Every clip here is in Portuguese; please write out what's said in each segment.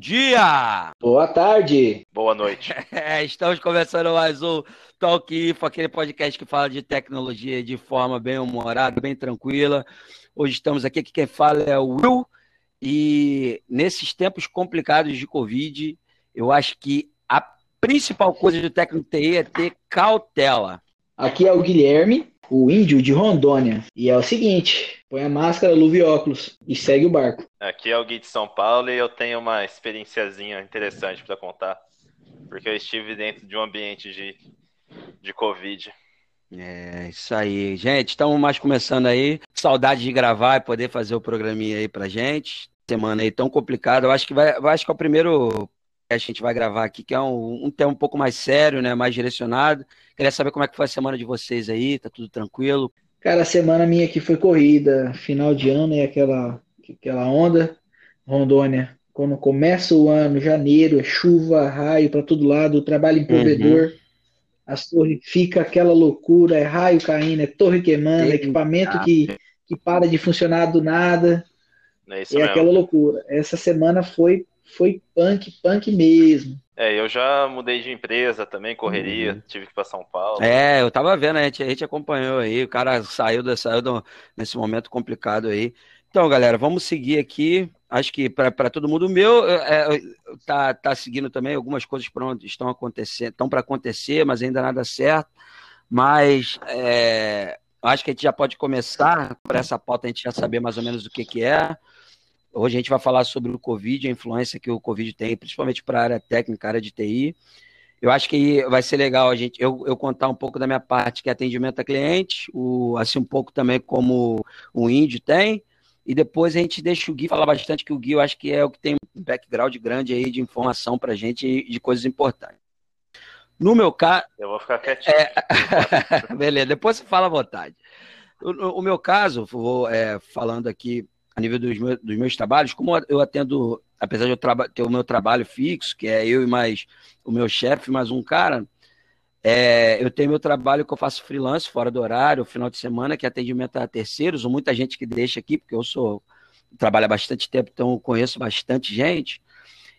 Bom dia! Boa tarde! Boa noite! É, estamos começando mais um Talk Info, aquele podcast que fala de tecnologia de forma bem humorada, bem tranquila. Hoje estamos aqui, quem fala é o Will, e nesses tempos complicados de Covid, eu acho que a principal coisa do técnico TI é ter cautela. Aqui é o Guilherme, o índio de Rondônia. E é o seguinte: põe a máscara, luva e óculos e segue o barco. Aqui é o Gui de São Paulo e eu tenho uma experienciazinha interessante para contar. Porque eu estive dentro de um ambiente de, de Covid. É, isso aí. Gente, estamos mais começando aí. Saudade de gravar e poder fazer o programinha aí pra gente. Semana aí tão complicada. Eu acho que vai, eu acho que é o primeiro a gente vai gravar aqui, que é um, um tema um pouco mais sério, né? Mais direcionado. Queria saber como é que foi a semana de vocês aí, tá tudo tranquilo? Cara, a semana minha aqui foi corrida, final de ano e aquela, aquela onda. Rondônia, quando começa o ano, janeiro, é chuva, raio para todo lado, trabalho em provedor, uhum. as torres fica aquela loucura, é raio caindo, é torre queimando, é equipamento que, que para de funcionar do nada. É, é aquela loucura. Essa semana foi foi punk, punk mesmo. É, eu já mudei de empresa também, correria, uhum. tive que ir para São Paulo. É, eu tava vendo, a gente, a gente acompanhou aí, o cara saiu, da, saiu do, nesse momento complicado aí. Então, galera, vamos seguir aqui. Acho que para todo mundo, o meu é, é, tá, tá seguindo também algumas coisas pronto, estão acontecendo, estão para acontecer, mas ainda nada certo. Mas é, acho que a gente já pode começar por essa pauta, a gente já saber mais ou menos o que, que é. Hoje a gente vai falar sobre o Covid, a influência que o Covid tem, principalmente para a área técnica, área de TI. Eu acho que vai ser legal a gente eu, eu contar um pouco da minha parte, que é atendimento a cliente, o, assim um pouco também como o Índio tem, e depois a gente deixa o Gui falar bastante, que o Gui eu acho que é o que tem um background grande aí de informação para a gente e de coisas importantes. No meu caso. Eu vou ficar quietinho. É... Beleza, depois você fala à vontade. O, o meu caso, vou é, falando aqui a nível dos meus, dos meus trabalhos, como eu atendo, apesar de eu ter o meu trabalho fixo, que é eu e mais o meu chefe, mais um cara, é, eu tenho meu trabalho que eu faço freelance, fora do horário, final de semana, que é atendimento a terceiros, ou muita gente que deixa aqui, porque eu sou trabalho há bastante tempo, então conheço bastante gente.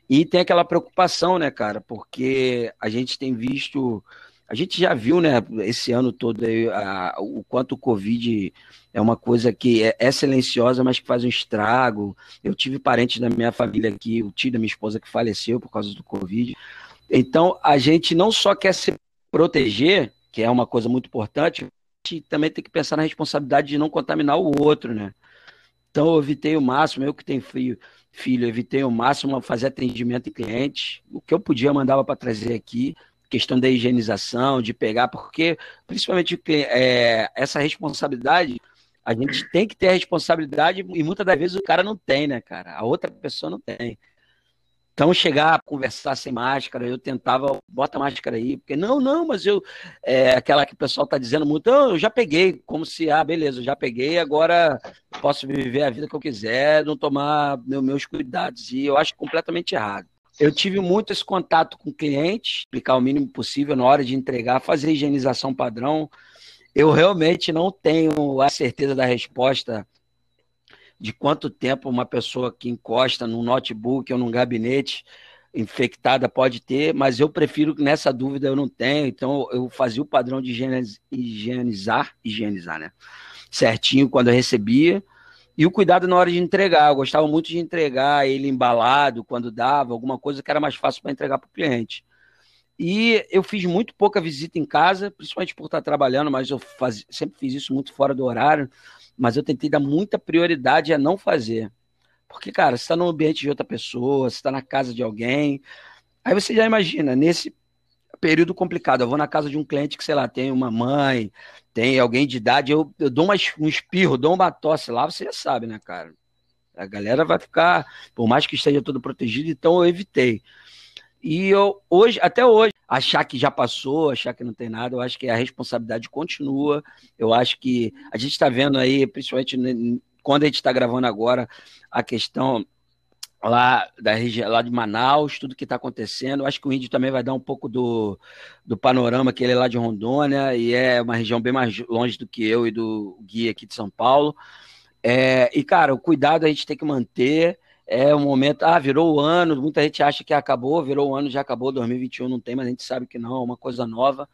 E tem aquela preocupação, né, cara? Porque a gente tem visto a gente já viu, né, esse ano todo aí, a, o quanto o Covid é uma coisa que é, é, silenciosa, mas que faz um estrago. Eu tive parentes da minha família aqui, o tio da minha esposa que faleceu por causa do Covid. Então, a gente não só quer se proteger, que é uma coisa muito importante, a gente também tem que pensar na responsabilidade de não contaminar o outro, né? Então, eu evitei o máximo, eu que tenho filho, filho evitei o máximo fazer atendimento em clientes. O que eu podia, mandava para trazer aqui questão da higienização, de pegar, porque principalmente é, essa responsabilidade, a gente tem que ter a responsabilidade e muitas das vezes o cara não tem, né, cara? A outra pessoa não tem. Então, chegar a conversar sem máscara, eu tentava, bota máscara aí, porque não, não, mas eu, é, aquela que o pessoal está dizendo muito, eu já peguei, como se, ah, beleza, eu já peguei, agora posso viver a vida que eu quiser, não tomar meus cuidados, e eu acho completamente errado. Eu tive muito esse contato com clientes, explicar o mínimo possível na hora de entregar, fazer higienização padrão. Eu realmente não tenho a certeza da resposta de quanto tempo uma pessoa que encosta num notebook ou num gabinete infectada pode ter, mas eu prefiro que nessa dúvida eu não tenho, então eu fazia o padrão de higienizar, higienizar, né? Certinho quando eu recebia, e o cuidado na hora de entregar. Eu gostava muito de entregar ele embalado quando dava, alguma coisa que era mais fácil para entregar para o cliente. E eu fiz muito pouca visita em casa, principalmente por estar trabalhando, mas eu faz... sempre fiz isso muito fora do horário. Mas eu tentei dar muita prioridade a não fazer. Porque, cara, você está no ambiente de outra pessoa, você está na casa de alguém. Aí você já imagina, nesse período complicado, eu vou na casa de um cliente que, sei lá, tem uma mãe, tem alguém de idade, eu, eu dou uma, um espirro, dou uma tosse lá, você já sabe, né, cara? A galera vai ficar, por mais que esteja todo protegido, então eu evitei. E eu, hoje, até hoje, achar que já passou, achar que não tem nada, eu acho que a responsabilidade continua. Eu acho que a gente está vendo aí, principalmente quando a gente está gravando agora, a questão lá da região lá de Manaus, tudo que está acontecendo. Eu acho que o Índio também vai dar um pouco do, do panorama que ele é lá de Rondônia e é uma região bem mais longe do que eu e do Gui aqui de São Paulo. É, e, cara, o cuidado a gente tem que manter. É um momento, ah, virou o ano, muita gente acha que acabou, virou o ano, já acabou, 2021 não tem, mas a gente sabe que não, é uma coisa nova.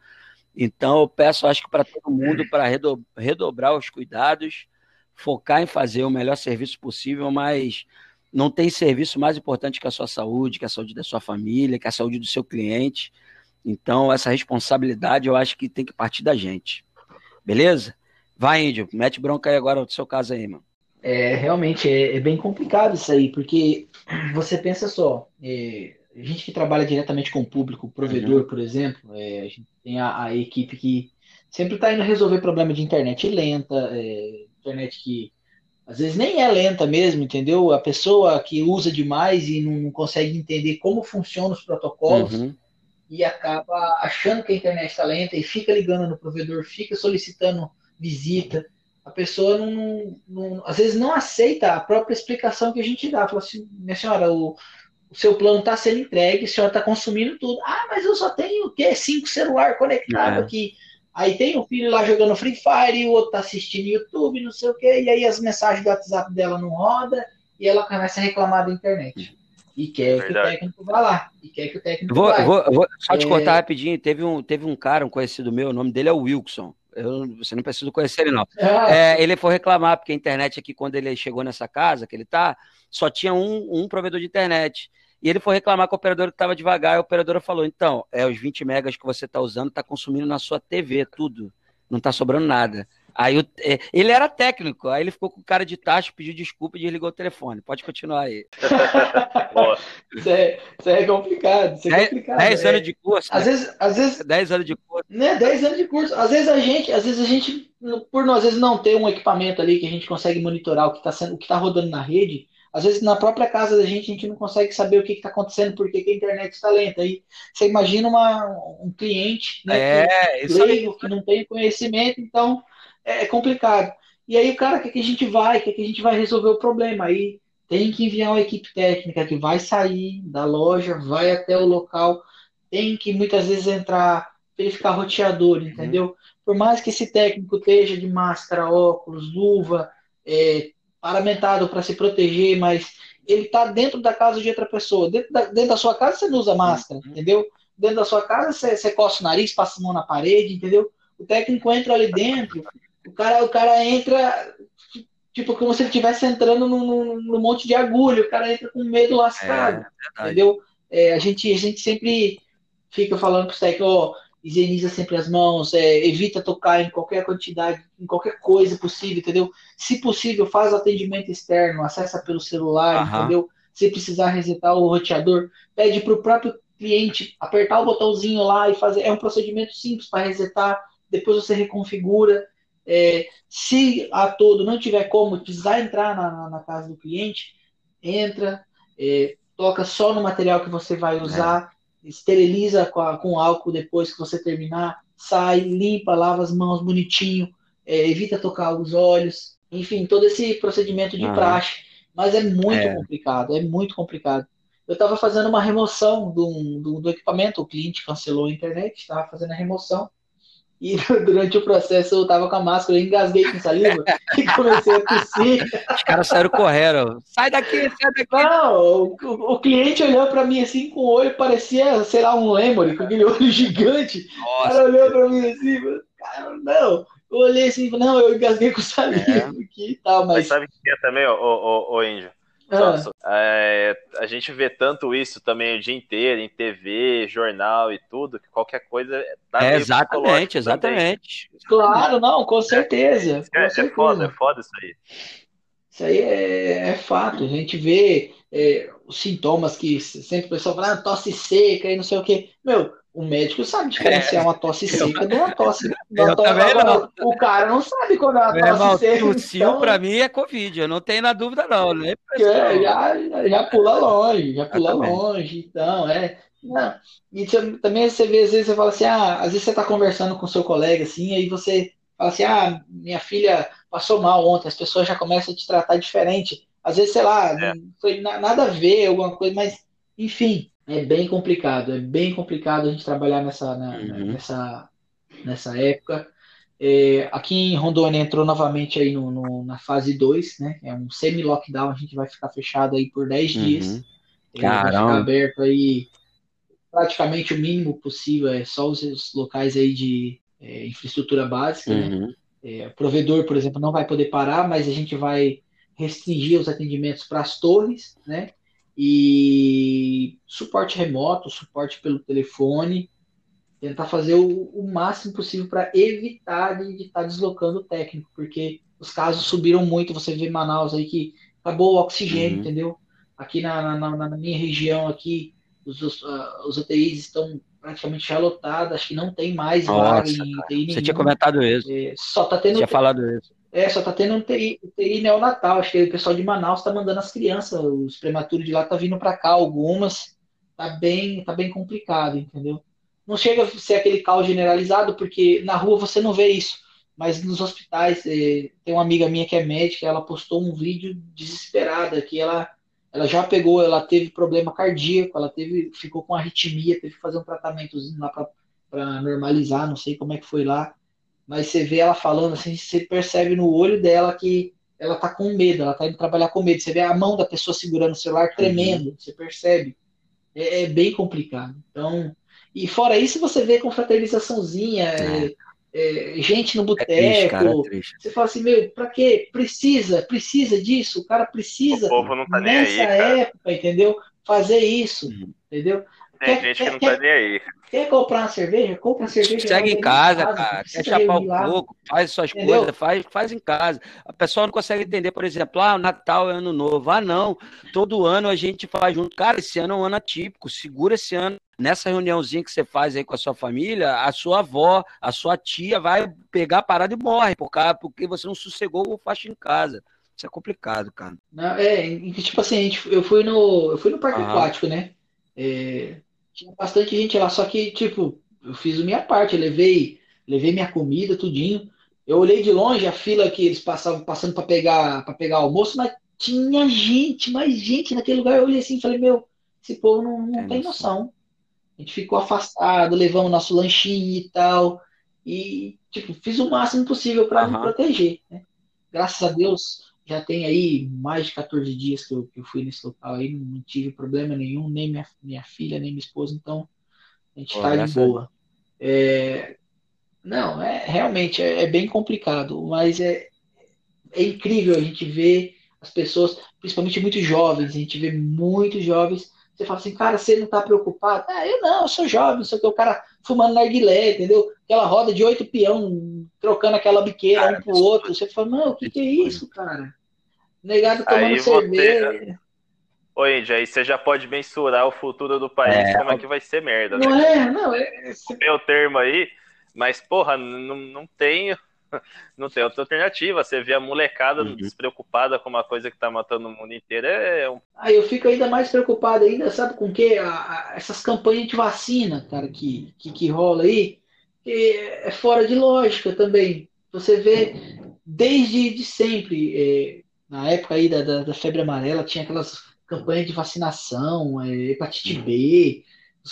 Então eu peço, acho que para todo mundo, para redobrar os cuidados, focar em fazer o melhor serviço possível, mas não tem serviço mais importante que a sua saúde, que a saúde da sua família, que a saúde do seu cliente. Então, essa responsabilidade eu acho que tem que partir da gente. Beleza? Vai, Índio, mete bronca aí agora do seu caso aí, mano. É, realmente é, é, bem complicado isso aí, porque você pensa só, é, a gente que trabalha diretamente com o público, o provedor, uhum. por exemplo, é, a gente tem a, a equipe que sempre está indo resolver problema de internet lenta, é, internet que às vezes nem é lenta mesmo, entendeu? A pessoa que usa demais e não, não consegue entender como funcionam os protocolos uhum. e acaba achando que a internet está lenta e fica ligando no provedor, fica solicitando visita a pessoa não, não, às vezes não aceita a própria explicação que a gente dá. Fala assim, minha senhora, o, o seu plano está sendo entregue, a senhora está consumindo tudo. Ah, mas eu só tenho o quê? Cinco celular conectado é. aqui. Aí tem o filho lá jogando Free Fire, e o outro tá assistindo YouTube, não sei o quê, e aí as mensagens do WhatsApp dela não roda e ela começa a reclamar da internet. E quer é que o técnico vá lá. E quer que o técnico vou, vá. Vou, vou só te é... cortar rapidinho. Teve um, teve um cara, um conhecido meu, o nome dele é Wilson. Eu, você não precisa conhecer ele, não. Ah. É, ele foi reclamar, porque a internet aqui, quando ele chegou nessa casa que ele tá, só tinha um, um provedor de internet. E ele foi reclamar com a operadora que estava devagar, e a operadora falou: então, é os 20 megas que você está usando, está consumindo na sua TV, tudo. Não está sobrando nada. Aí eu, é, ele era técnico, aí ele ficou com cara de taxa, pediu desculpa e desligou o telefone. Pode continuar aí. isso, é, isso é complicado. Isso é complicado. 10 é. anos de curso. Às né? vezes, às vezes. 10 anos de curso. Né, 10 anos de curso. Às vezes a gente, às vezes a gente, por nós, às vezes não ter um equipamento ali que a gente consegue monitorar o que está sendo, o que está rodando na rede. Às vezes na própria casa da gente a gente não consegue saber o que está acontecendo, porque a internet está lenta. Aí você imagina uma, um cliente né, é, que, leigo, que não tem conhecimento, então é, é complicado. E aí o cara quer que a gente vai, quer que a gente vai resolver o problema. Aí tem que enviar uma equipe técnica que vai sair da loja, vai até o local, tem que muitas vezes entrar, verificar roteador, uhum. entendeu? Uhum. Por mais que esse técnico esteja de máscara, óculos, luva, é, paramentado para se proteger, mas ele está dentro da casa de outra pessoa. Dentro da, dentro da sua casa você não usa máscara, uhum. entendeu? Dentro da sua casa você, você coça o nariz, passa a mão na parede, entendeu? O técnico entra ali dentro, o cara, o cara entra, tipo, como se ele estivesse entrando num, num, monte de agulha, o cara entra com medo lascado, é, entendeu? É, a, gente, a gente sempre fica falando para os técnicos, ó, higieniza sempre as mãos, é, evita tocar em qualquer quantidade, em qualquer coisa possível, entendeu? Se possível, faz atendimento externo, acessa pelo celular, uhum. entendeu? Se precisar resetar o roteador, pede para o próprio cliente apertar o botãozinho lá e fazer. É um procedimento simples para resetar, depois você reconfigura. É, se a todo não tiver como, precisar entrar na, na casa do cliente, entra, é, toca só no material que você vai usar, é. esteriliza com, a, com álcool depois que você terminar, sai, limpa, lava as mãos bonitinho, é, evita tocar os olhos, enfim, todo esse procedimento de ah. praxe. Mas é muito é. complicado, é muito complicado. Eu estava fazendo uma remoção do, do, do, equipamento, o cliente cancelou a internet, estava fazendo a remoção. E durante o processo eu tava com a máscara, eu engasguei com saliva e comecei a tossir. Os caras saíram correndo. Sai daqui, sai daqui. Não, o, o cliente olhou para mim assim com o olho, parecia, sei lá, um lemuri, com aquele olho gigante. Nossa, o cara olhou para mim assim, cara, não. Eu olhei assim, não, eu engasguei com saliva é. aqui e tal, mas... mas sabe o que é também, ô, ô, ô, Índio? Ah. É, a gente vê tanto isso também o dia inteiro, em TV, jornal e tudo, que qualquer coisa dá é, Exatamente, exatamente. Também. Claro, não, com certeza. É, é, certeza. é foda, é foda isso aí. Isso aí é, é fato. A gente vê é, os sintomas que sempre o pessoal fala, ah, tosse seca e não sei o que. Meu, o médico sabe diferenciar é, uma tosse seca de uma tosse. De uma tosse agora, o cara não sabe quando é uma tosse irmão, seca. Tossiu então... pra mim é Covid, eu não tenho na dúvida, não. Né? É, já, já pula longe, já pula longe. Então, é. Não. E você, também você vê, às vezes você fala assim, ah, às vezes você tá conversando com seu colega, assim, aí você fala assim, ah, minha filha passou mal ontem, as pessoas já começam a te tratar diferente. Às vezes, sei lá, é. não foi nada a ver, alguma coisa, mas, enfim, é bem complicado, é bem complicado a gente trabalhar nessa, na, uhum. nessa, nessa época. É, aqui em Rondônia entrou novamente aí no, no na fase 2, né? É um semi-lockdown, a gente vai ficar fechado aí por 10 uhum. dias. Caramba. Vai ficar aberto aí praticamente o mínimo possível, é só os, os locais aí de é, infraestrutura básica, né? uhum. né? É, o provedor, por exemplo, não vai poder parar, mas a gente vai restringir os atendimentos para as torres, né? E suporte remoto, suporte pelo telefone, tentar fazer o, o máximo possível para evitar de estar tá deslocando o técnico, porque os casos subiram muito. Você vê Manaus aí que acabou o oxigênio, uhum. entendeu? Aqui na, na, na, minha região aqui, os, os, uh, os UTIs estão praticamente já lotadas, acho que não tem mais Nossa, vaga em UTI Você tinha comentado isso. É, só tá tendo. Tinha falado isso. É, só tá tendo um TI, TI neonatal. Acho que o pessoal de Manaus tá mandando as crianças, os prematuros de lá tá vindo para cá, algumas. Tá bem, tá bem complicado, entendeu? Não chega a ser aquele caos generalizado, porque na rua você não vê isso. Mas nos hospitais, é, tem uma amiga minha que é médica, ela postou um vídeo desesperada, que ela, ela já pegou, ela teve problema cardíaco, ela teve, ficou com arritmia, teve que fazer um tratamentozinho lá para normalizar, não sei como é que foi lá. Mas você vê ela falando assim, você percebe no olho dela que ela tá com medo, ela tá indo trabalhar com medo. Você vê a mão da pessoa segurando o celular tremendo, uhum. você percebe. É, é, bem complicado. Então, e fora isso, você vê confraternizaçãozinha, é. É, gente no boteco. É você fala assim, meu, pra quê? Precisa, precisa disso, o cara precisa o povo não tá nessa aí, época, entendeu? Fazer isso, uhum. entendeu? Tem quer, gente que não quer, tá nem aí. Quer comprar uma cerveja? Compra uma cerveja. Segue em casa, casa, cara. Quer chapar o coco, faz suas Entendeu? coisas, faz, faz em casa. A pessoa não consegue entender, por exemplo, ah, Natal é ano novo. Ah, não. Todo ano a gente faz junto. Cara, esse ano é um ano atípico. Segura esse ano. Nessa reuniãozinha que você faz aí com a sua família, a sua avó, a sua tia vai pegar a parada e morre, porque você não sossegou o faixo em casa. Isso é complicado, cara. Não, é, tipo assim, eu fui no, eu fui no parque aquático, né? É, tinha bastante gente lá, só que, tipo, eu fiz a minha parte, levei, levei minha comida, tudinho. Eu olhei de longe a fila que eles passavam passando para pegar para pegar almoço, mas tinha gente, mais gente naquele lugar. Eu olhei assim e falei, meu, esse povo não, não é tem noção. A gente ficou afastado, levamos nosso lanchinho e tal. E, tipo, fiz o máximo possível para uhum. me proteger. Né? Graças a Deus, já tem aí mais de 14 dias que eu, que eu fui nesse local aí, não tive problema nenhum, nem minha, minha filha, nem minha esposa, então a gente está de boa. É, não, é realmente é, é, bem complicado, mas é, é incrível a gente ver as pessoas, principalmente muito jovens, a gente vê muitos jovens. Você fala assim, cara, você não está preocupado? Ah, eu não, eu sou jovem, só que o cara fumando narguilé, entendeu? Aquela roda de oito peão, trocando aquela biqueira cara, um pro outro. Você fala, não, o que, que é isso, cara? Negado tomando aí cerveja. Você... Oi, Índia, aí você já pode mensurar o futuro do país, é, como é que vai ser merda, não né? É, não, é. Meu termo aí, mas, porra, não, não tem. Não tem outra alternativa. Você vê a molecada uhum. despreocupada com uma coisa que tá matando o mundo inteiro. É um... Aí eu fico ainda mais preocupado ainda, sabe com o quê? essas campanhas de vacina, cara, que, que, que rola aí, é fora de lógica também. Você vê desde de sempre. É, na época aí da, da, da, febre amarela, tinha aquelas campanhas de vacinação, é, hepatite B,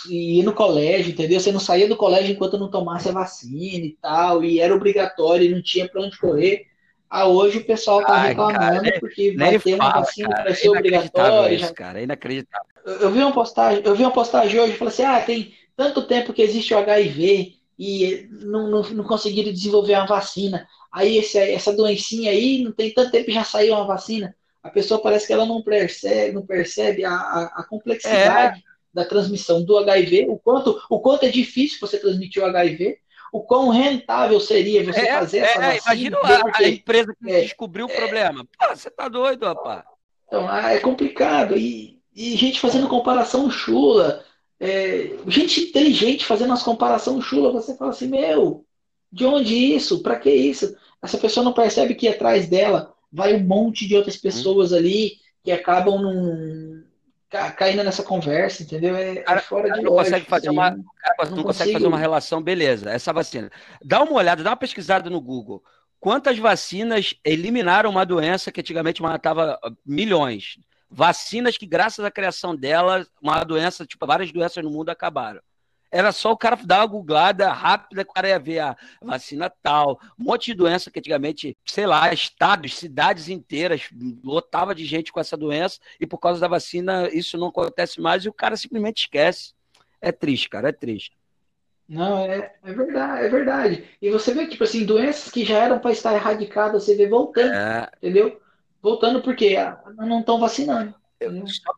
e ir no colégio, entendeu? Você não saía do colégio enquanto não tomasse a vacina e tal, e era obrigatório e não tinha para onde correr. Ah, hoje o pessoal tá Ai, reclamando cara, porque vai ter uma vacina que vai ser obrigatória. Isso, cara, é inacreditável. Eu, eu, vi uma postagem, eu vi uma postagem hoje, falei assim: ah, tem tanto tempo que existe o HIV e não, não, não conseguiram desenvolver uma vacina. Aí esse, essa doencinha aí, não tem tanto tempo já saiu uma vacina. A pessoa parece que ela não percebe, não percebe a, a, a complexidade é. da transmissão do HIV, o quanto, o quanto é difícil você transmitir o HIV, o quão rentável seria você é, fazer essa é, vacina. Imagina a, porque, a, empresa que é, descobriu o problema. Pô, você tá doido, rapaz. Então, ah, é complicado. E, e gente fazendo comparação chula. É, gente inteligente fazendo as comparações chula. Você fala assim, meu, de onde isso? Para que isso? Essa pessoa não percebe que atrás dela vai um monte de outras hum. pessoas ali que acabam num, caindo nessa conversa, entendeu? É, é cara, fora de não consegue fazer uma, cara, não, não consegue fazer uma relação, beleza, essa vacina. Dá uma olhada, dá uma pesquisada no Google. Quantas vacinas eliminaram uma doença que antigamente matava milhões? Vacinas que, graças à criação delas, uma doença, tipo, várias doenças no mundo acabaram. Era só o cara dar uma googlada rápida, o cara ia ver a vacina tal, um monte de doença que antigamente, sei lá, estados, cidades inteiras lotava de gente com essa doença e por causa da vacina isso não acontece mais e o cara simplesmente esquece. É triste, cara, é triste. Não, é, é verdade, é verdade. E você vê, tipo assim, doenças que já eram para estar erradicadas, você vê voltando, é... entendeu? Voltando porque não estão vacinando. Só,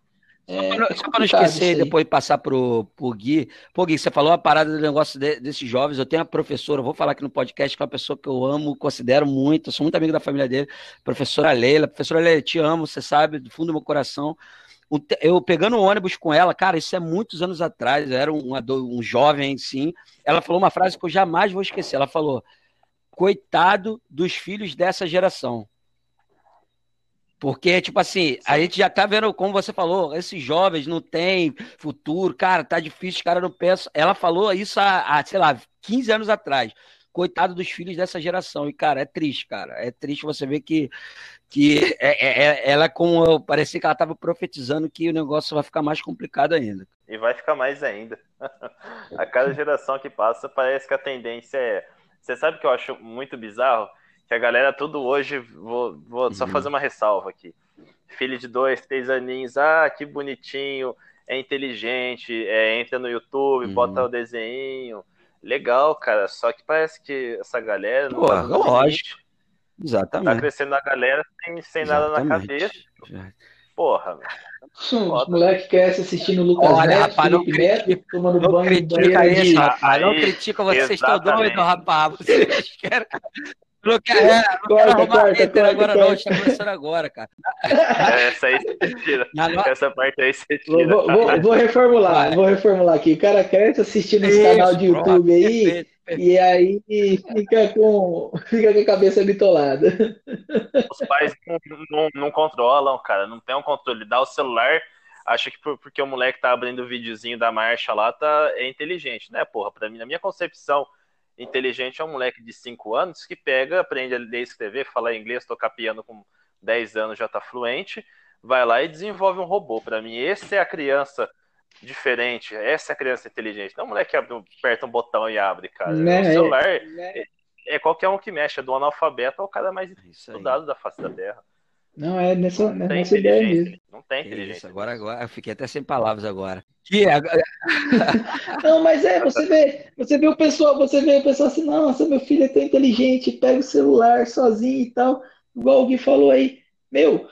é, só para não esquecer e depois passar pro, pro Gui. Pô, Gui, você falou a parada do negócio de, desses jovens. Eu tenho uma professora, vou falar aqui no podcast, que é uma pessoa que eu amo, considero muito, sou muito amigo da família dele, professora Leila. Professora Leila, te amo, você sabe, do fundo do meu coração eu pegando o ônibus com ela, cara, isso é muitos anos atrás, eu era um, um jovem, sim. Ela falou uma frase que eu jamais vou esquecer. Ela falou: coitado dos filhos dessa geração. Porque, tipo assim, a gente já tá vendo, como você falou, esses jovens não têm futuro, cara, tá difícil, os caras não pensam. Ela falou isso há, há, sei lá, 15 anos atrás. Coitado dos filhos dessa geração. E, cara, é triste, cara. É triste você ver que que é, é, é, ela com parecia que ela estava profetizando que o negócio vai ficar mais complicado ainda. E vai ficar mais ainda. a cada geração que passa parece que a tendência é. Você sabe o que eu acho muito bizarro? Que a galera tudo hoje, vou, vou só uhum. fazer uma ressalva aqui. Filho de dois, três aninhos, ah, que bonitinho, é inteligente, é, entra no YouTube, uhum. bota o desenho. Legal, cara. Só que parece que essa galera. Pô, tá lógico. Exatamente. Tá crescendo a galera sem, sem nada na cabeça. Porra, velho. Os moleques crescem assistindo o Lucas Olha, Neto, rapaz, não critica, tomando não banho critica isso, rapaz, não critica, vocês estão doidos, rapaz. Vocês querem... Não quero, é, não quero arrumar corta, agora não, está começando agora, cara. Essa aí você tira. Essa parte aí você tira. Vou, vou, vou reformular, vou reformular aqui. O cara cresce assistindo esse canal de YouTube aí, perfeito. E aí fica com, fica com a cabeça bitolada. Os pais não, não, não, controlam, cara, não tem um controle. Dá o celular, acha que porque o moleque tá abrindo o videozinho da marcha lá, tá, é inteligente, né, porra? Pra mim, na minha concepção, inteligente é um moleque de 5 anos que pega, aprende a ler e escrever, falar inglês, tocar piano com 10 anos já tá fluente, vai lá e desenvolve um robô. Para mim, esse é a criança diferente. Essa é a criança inteligente. Não é um moleque que aperta um botão e abre, cara. Né? O celular é, é, qualquer um que mexe, é do analfabeto ao cara mais estudado da face da Terra. Não, é nessa, não nessa ideia mesmo. Não tem inteligência. Isso, agora, agora, eu fiquei até sem palavras agora. Que é... não, mas é, você vê, você vê o pessoal, você vê o pessoal assim, nossa, meu filho é tão inteligente, pega o celular sozinho e tal. Igual o Gui falou aí, meu,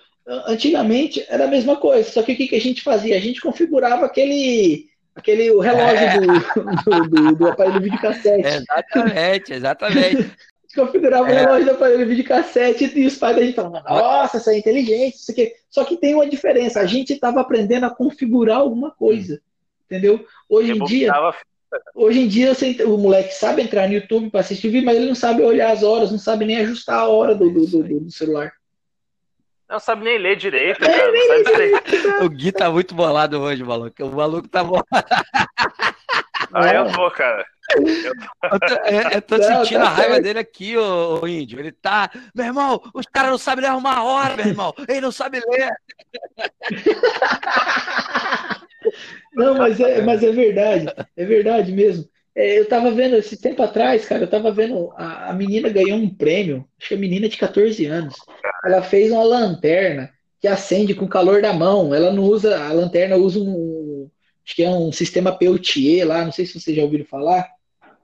Antigamente era a mesma coisa, só que o que, que a gente fazia? A gente configurava aquele, aquele o relógio é. do, do, do, aparelho videocassete. Exatamente, exatamente. configurava é. o relógio do aparelho videocassete e os pais da gente falavam, nossa, isso é inteligente, isso aqui. Só que tem uma diferença, a gente estava aprendendo a configurar alguma coisa, entendeu? Hoje em dia, hoje em dia o moleque sabe entrar no YouTube para assistir vídeo, mas ele não sabe olhar as horas, não sabe nem ajustar a hora do, do, do, do celular. Não sabe nem ler direito, cara. Não sabe direito. o Gui tá muito bolado hoje, maluco. O maluco tá bolado. Ah, eu tô, cara. Eu tô, eu é, eu tô sentindo tá a raiva certo. dele aqui, ô, ô, índio. Ele tá. Meu irmão, os caras não sabem ler arrumar a hora, meu irmão. Ele não sabe ler. Não, mas é, mas é verdade. É verdade mesmo. É, eu tava vendo esse tempo atrás, cara, eu tava vendo a, a menina ganhou um prêmio, acho que a menina de 14 anos. Ela fez uma lanterna que acende com o calor da mão. Ela não usa, a lanterna usa um, acho que é um sistema Peltier lá, não sei se vocês já ouviram falar.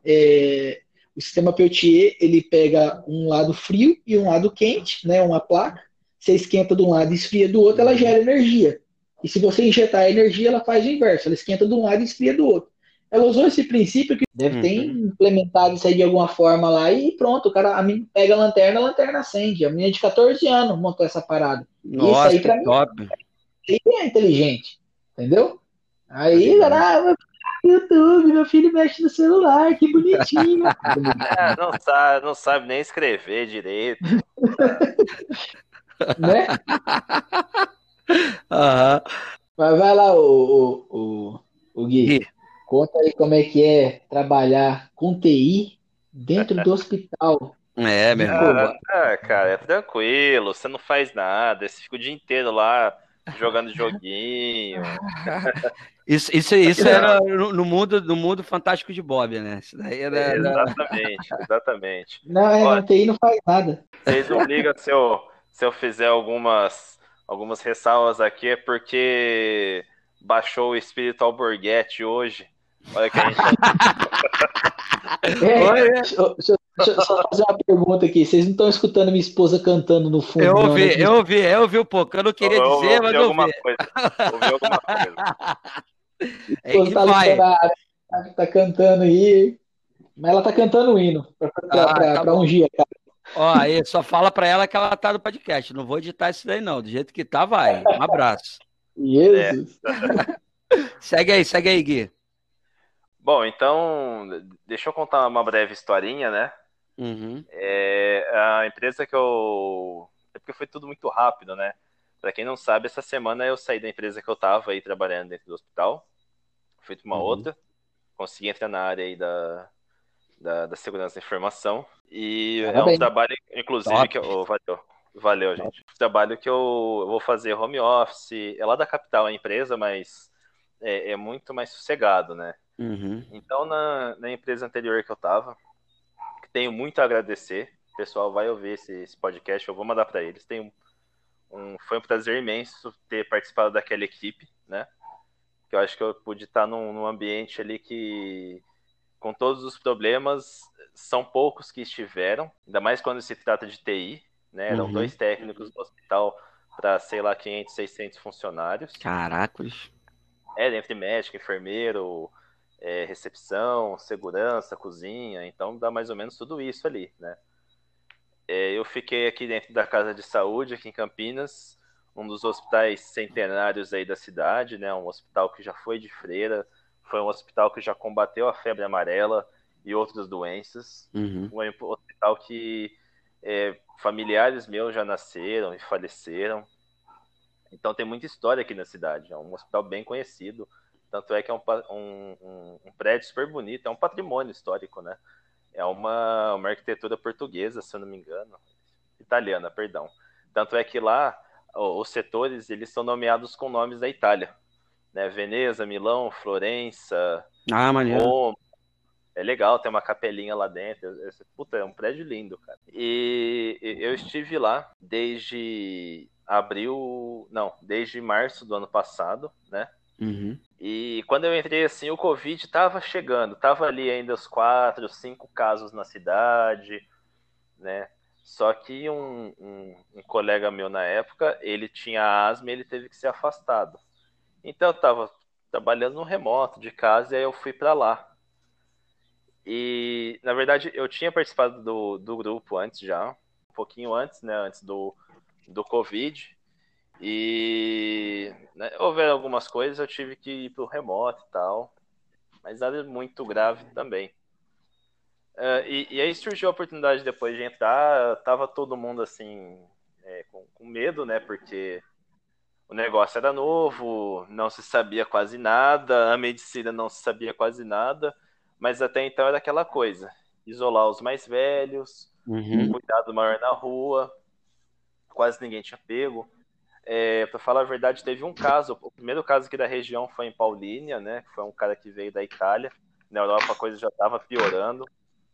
É, o sistema Peltier, ele pega um lado frio e um lado quente, né, uma placa. Você esquenta de um lado e esfria do outro, ela gera energia. E se você injetar energia, ela faz o inverso, ela esquenta de um lado e esfria do outro ela usou esse princípio que deve ter uhum. implementado isso aí de alguma forma lá e pronto, o cara a menina pega a lanterna, a lanterna acende. A menina de 14 anos montou essa parada. Nossa, isso aí pra top. mim é inteligente, entendeu? Aí, cara, YouTube, meu filho mexe no celular, que bonitinho. é, não, sabe, não sabe nem escrever direito. né? Uhum. Mas vai lá, o, o, o, o Gui. Gui. Conta aí como é que é trabalhar com TI dentro do hospital. É, meu irmão. Ah, cara, é tranquilo, você não faz nada, você fica o dia inteiro lá jogando joguinho. Isso, isso, isso era no mundo, no mundo fantástico de Bob, né? Isso daí era, Exatamente, exatamente. Não, é, Olha, a TI não faz nada. Vocês não ligam se eu, se eu fizer algumas, algumas ressalvas aqui, é porque baixou o espírito Alborguete hoje. Olha que a gente. é, deixa, deixa, deixa, eu só fazer uma pergunta aqui. Vocês não estão escutando minha esposa cantando no fundo? Eu ouvi, não, né? eu ouvi, eu ouvi um pouco. Eu não queria eu, dizer, eu mas eu alguma ouvi. Coisa. Ouvi alguma coisa. É que tá, vai. Tá, tá cantando aí. Mas ela tá cantando o hino pra, pra, ah, pra, tá pra ungir, cara. Ó, aí só fala pra ela que ela tá no podcast. Não vou editar isso daí, não. Do jeito que tá, vai. Um abraço. Jesus. É. segue aí, segue aí, Gui. Bom, então, deixa eu contar uma breve historinha, né? Uhum. É, a empresa que eu. É porque foi tudo muito rápido, né? Para quem não sabe, essa semana eu saí da empresa que eu tava aí trabalhando dentro do hospital, fui para uma uhum. outra, consegui entrar na área aí da, da, da segurança da informação. E é um trabalho, inclusive, Top. que eu. Oh, valeu, valeu, gente. Trabalho que eu, eu, vou fazer home office. É lá da capital a empresa, mas é, é muito mais sossegado, né? Uhum. Então, na, na empresa anterior que eu tava, tenho muito a agradecer. O pessoal vai ouvir esse, esse podcast, eu vou mandar para eles. Tenho um, foi um prazer imenso ter participado daquela equipe, né? Que eu acho que eu pude estar num, num ambiente ali que, com todos os problemas, são poucos que estiveram, ainda mais quando se trata de TI, né? Eram uhum. dois técnicos do hospital para, sei lá, 500, 600 funcionários. Caracas! É, entre médico, enfermeiro, é, recepção, segurança, cozinha, então dá mais ou menos tudo isso ali, né? É, eu fiquei aqui dentro da casa de saúde, aqui em Campinas, um dos hospitais centenários aí da cidade, né? Um hospital que já foi de freira, foi um hospital que já combateu a febre amarela e outras doenças, uhum. um hospital que é, familiares meus já nasceram e faleceram, então tem muita história aqui na cidade, é um hospital bem conhecido, tanto é que é um, um, um prédio super bonito, é um patrimônio histórico, né? É uma, uma arquitetura portuguesa, se eu não me engano. Italiana, perdão. Tanto é que lá os setores eles são nomeados com nomes da Itália. Né? Veneza, Milão, Florença, ah, Roma. É legal, tem uma capelinha lá dentro. Puta, é um prédio lindo, cara. E eu estive lá desde abril, não, desde março do ano passado, né? Uhum. E quando eu entrei assim, o Covid estava chegando, tava ali ainda os quatro, cinco casos na cidade, né? Só que um, um, um, colega meu na época, ele tinha asma e ele teve que ser afastado. Então eu estava trabalhando no remoto de casa e aí eu fui para lá. E na verdade eu tinha participado do, do grupo antes já, um pouquinho antes, né? Antes do, do Covid. E né, houveram algumas coisas, eu tive que ir para o remoto e tal, mas nada muito grave também. Uh, e, e, aí surgiu a oportunidade depois de entrar, tava todo mundo assim, é, com, com, medo, né? Porque o negócio era novo, não se sabia quase nada, a medicina não se sabia quase nada, mas até então era aquela coisa: isolar os mais velhos, uhum. cuidado maior na rua, quase ninguém tinha pego. É, para falar a verdade, teve um caso. O primeiro caso aqui da região foi em Paulínia, né? Que foi um cara que veio da Itália. Na Europa a coisa já estava piorando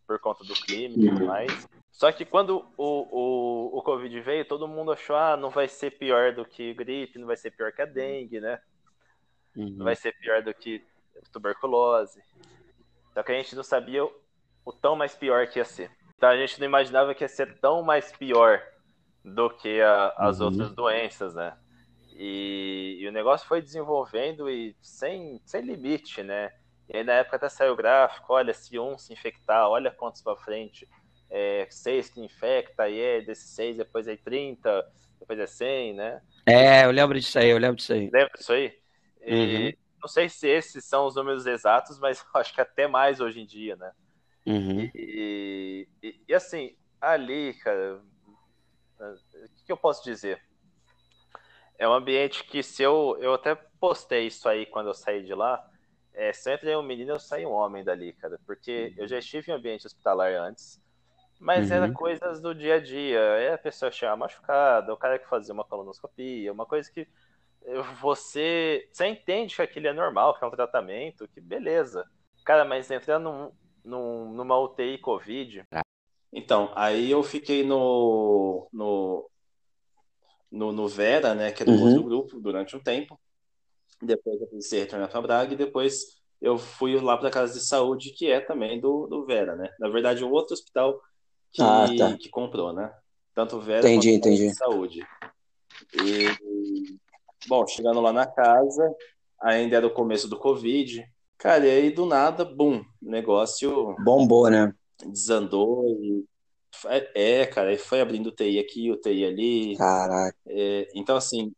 por conta do clima e tudo mais. Só que quando o, o, o Covid veio, todo mundo achou, ah, não vai ser pior do que gripe, não vai ser pior que a dengue, né? Uhum. Não vai ser pior do que tuberculose. Só que a gente não sabia o, o tão mais pior que ia ser. Então a gente não imaginava que ia ser tão mais pior do que a, as uhum. outras doenças, né? E, e, o negócio foi desenvolvendo e sem, sem limite, né? E aí na época até saiu o gráfico, olha, se um se infectar, olha quantos para frente, é, seis que infecta, aí é desses seis, depois é 30, depois é 100, né? É, eu lembro disso aí, eu lembro disso aí. Lembra disso aí? E, uhum. Não sei se esses são os números exatos, mas acho que até mais hoje em dia, né? Uhum. E, e, e, assim, ali, cara, que eu posso dizer? É um ambiente que se eu, eu até postei isso aí quando eu saí de lá, é, sempre é um menino, eu saí um homem dali, cara, porque eu já estive em ambiente hospitalar antes, mas uhum. era coisas do dia a dia, é a pessoa chegar machucada, o cara que fazia uma colonoscopia, uma coisa que você, você entende que aquilo é normal, que é um tratamento, que beleza. Cara, mas entrar num, num, numa UTI Covid. Então, aí eu fiquei no, no, no, no Vera, né, que é do uhum. outro grupo, durante um tempo. Depois eu precisei retornar para Braga e depois eu fui lá para a casa de saúde, que é também do, do Vera, né? Na verdade, o outro hospital que, ah, tá. que comprou, né? Tanto o Vera entendi, quanto entendi. a saúde. E, bom, chegando lá na casa, ainda era o começo do Covid. Cara, e aí do nada, bum, negócio. Bombou, né? Desandou e. É, cara, aí foi abrindo TI aqui, o TI ali. Caraca. É, então, assim,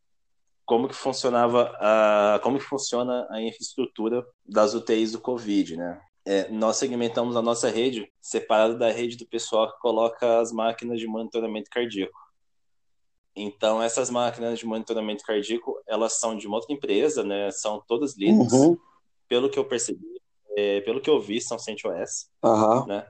como que funcionava a, como que funciona a infraestrutura das UTIs do Covid, né? É, nós segmentamos a nossa rede separada da rede do pessoal que coloca as máquinas de monitoramento cardíaco. Então, essas máquinas de monitoramento cardíaco, elas são de uma outra empresa, né? São todas Linux. Uhum. Pelo que eu percebi, é, pelo que eu vi, são CentOS, uhum. né?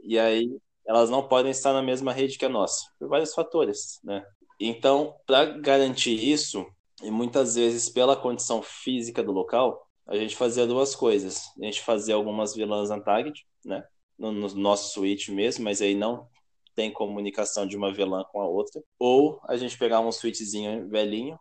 E aí, elas não podem estar na mesma rede que a nossa, por vários fatores, né? Então, para garantir isso, e muitas vezes, pela condição física do local, a gente fazia duas coisas. A gente fazia algumas vilãs untagged, né? No, no nosso switch mesmo, mas aí não tem comunicação de uma VLAN com a outra. Ou a gente pegava um switchzinho velhinho,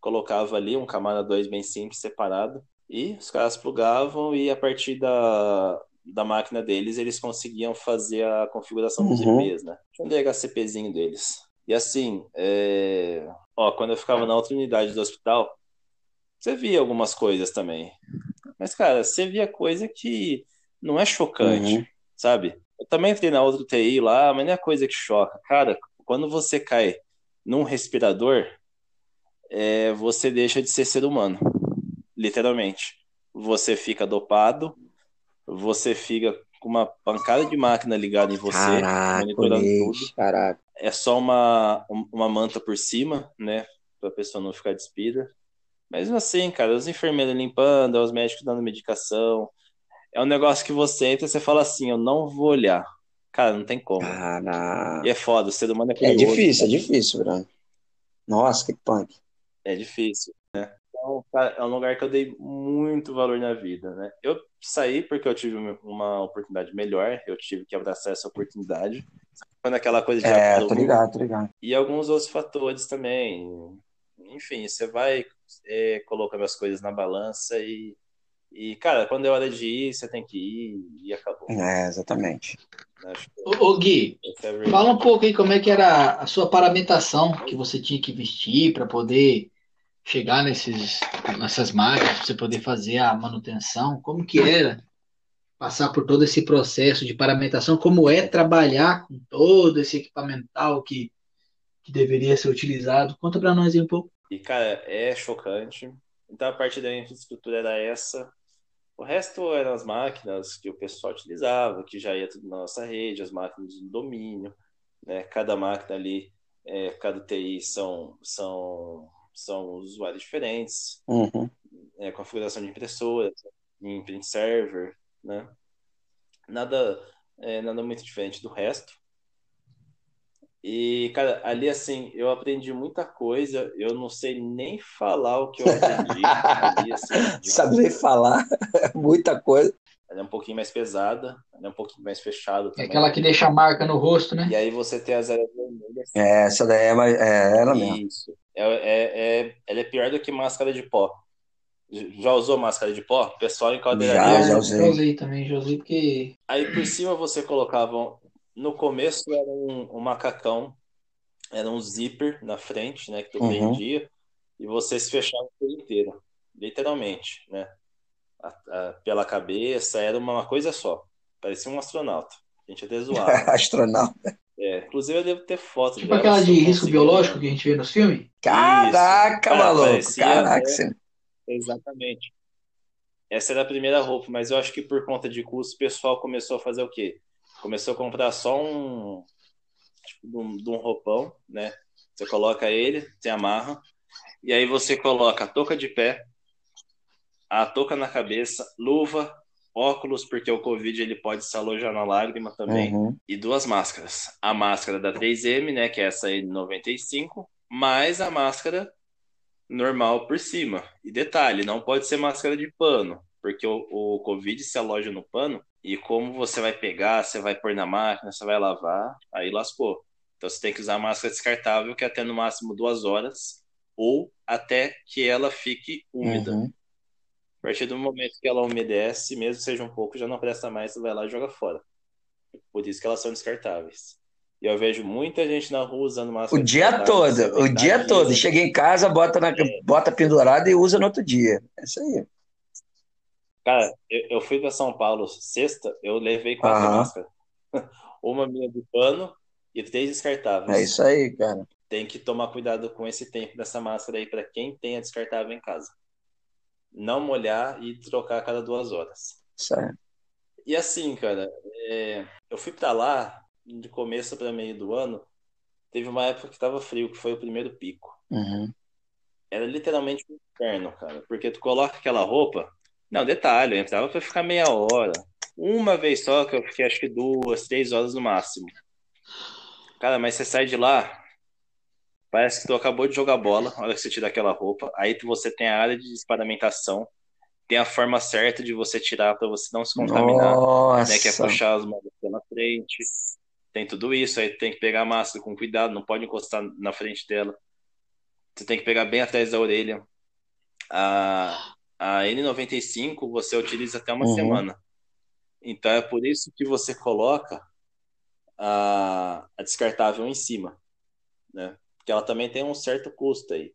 colocava ali um camada 2 bem simples, separado, e os caras plugavam e a partir da, da máquina deles eles conseguiam fazer a configuração dos uhum. IPs, né? Tinha um DHCPzinho deles. E assim, é... Ó, quando eu ficava na outra unidade do hospital, você via algumas coisas também. Mas, cara, você via coisa que não é chocante, uhum. sabe? Eu também entrei na outra TI lá, mas não é coisa que choca. Cara, quando você cai num respirador, é, você deixa de ser ser humano. Literalmente. Você fica dopado, você fica com uma pancada de máquina ligada em você, Caraca, monitorando tudo. Caraca é só uma, uma manta por cima, né? Pra pessoa não ficar despida. Mesmo assim, cara, os enfermeiros limpando, os médicos dando medicação. É um negócio que você entra e você fala assim, eu não vou olhar. Cara, não tem como. Cara... E é foda, o ser humano é curioso. É difícil, cara. é difícil, Bruno. Nossa, que punk. É difícil, né? Então, é um lugar que eu dei muito valor na vida, né? Eu saí porque eu tive uma oportunidade melhor, eu tive que abraçar essa oportunidade. Quando aquela coisa de. É, tô ligado, tô ligado. E alguns outros fatores também. Enfim, você vai é, colocando as coisas na balança e. E, cara, quando é hora de ir, você tem que ir e acabou. É, exatamente. Ô, ô Gui, é fala um pouco aí como é que era a sua paramentação que você tinha que vestir para poder chegar nesses, nessas máquinas, você poder fazer a manutenção. Como que era passar por todo esse processo de paramentação, como é trabalhar com todo esse equipamental que, que deveria ser utilizado. Conta para nós aí um pouco. E, cara, é chocante. Então, a parte da infraestrutura era essa. O resto eram as máquinas que o pessoal utilizava, que já ia tudo na nossa rede, as máquinas de domínio. Né? Cada máquina ali, é, cada TI são, são, são usuários diferentes. Uhum. É, configuração de impressora, em print server, né? Nada, é, nada muito diferente do resto. E, cara, ali, assim, eu aprendi muita coisa. Eu não sei nem falar o que eu aprendi. ali, assim, Saber falar, muita coisa. Ela é um pouquinho mais pesada, ela é um pouquinho mais fechada. É aquela que deixa a marca no rosto, né? E aí você tem as áreas vermelhas. É, essa daí é, mais, é ela mesmo. Isso. É, é, é, ela é pior do que máscara de pó. Já usou máscara de pó? Pessoal em caldeiraria. Já, já usei. Já usei também, já usei porque. Aí por cima você colocava. No começo era um, um macacão, era um zíper na frente, né? Que tu uhum. prendia, e você se fechava por inteiro. Literalmente, né? A, a, pela cabeça, era uma, uma coisa só. Parecia um astronauta. A gente até zoava. astronauta. É, inclusive eu devo ter foto Tipo aquela de risco biológico que a gente vê nos filmes? Caraca, Isso. maluco! Parecia, Caraca, é, Exatamente. Essa era a primeira roupa, mas eu acho que por conta de custo, o pessoal começou a fazer o quê? Começou a comprar só um, tipo, de um, de um roupão, né? Você coloca ele, você amarra, e aí você coloca a touca de pé, a touca na cabeça, luva, óculos, porque o Covid ele pode se alojar na lágrima também, uhum. e duas máscaras. A máscara da 3M, né, que é essa aí de 95, mais a máscara normal por cima. E detalhe, não pode ser máscara de pano, porque o, o Covid se aloja no pano e como você vai pegar, você vai pôr na máquina, você vai lavar, aí lascou. Então você tem que usar máscara descartável que é até no máximo duas horas ou até que ela fique úmida. Uhum. A partir do momento que ela umedece, mesmo seja um pouco, já não presta mais, você vai lá e joga fora. Por isso que elas são descartáveis. E eu vejo muita gente na rua usando máscara. O dia todo, o dia todo. Chega em casa, bota, na, é. bota pendurada e usa no outro dia. É isso aí. Cara, eu, eu fui para São Paulo sexta, eu levei quatro uhum. máscaras. Uma minha de pano e três descartáveis. É isso aí, cara. Tem que tomar cuidado com esse tempo dessa máscara aí para quem tem a descartável em casa. Não molhar e trocar a cada duas horas. Certo. E assim, cara, é... eu fui para lá de começo para meio do ano, teve uma época que tava frio, que foi o primeiro pico. Uhum. Era literalmente um inferno, cara. Porque tu coloca aquela roupa. Não, detalhe, eu entrava pra ficar meia hora. Uma vez só, que eu fiquei acho que duas, três horas no máximo. Cara, mas você sai de lá, parece que tu acabou de jogar bola, a hora que você tira aquela roupa. Aí você tem a área de desparamentação, tem a forma certa de você tirar para você não se contaminar, Nossa. né? Que é puxar as mãos pela frente tem tudo isso, aí tem que pegar a máscara com cuidado, não pode encostar na frente dela. Você tem que pegar bem atrás da orelha. A, a N95 você utiliza até uma uhum. semana. Então é por isso que você coloca a, a descartável em cima, né? Porque ela também tem um certo custo aí.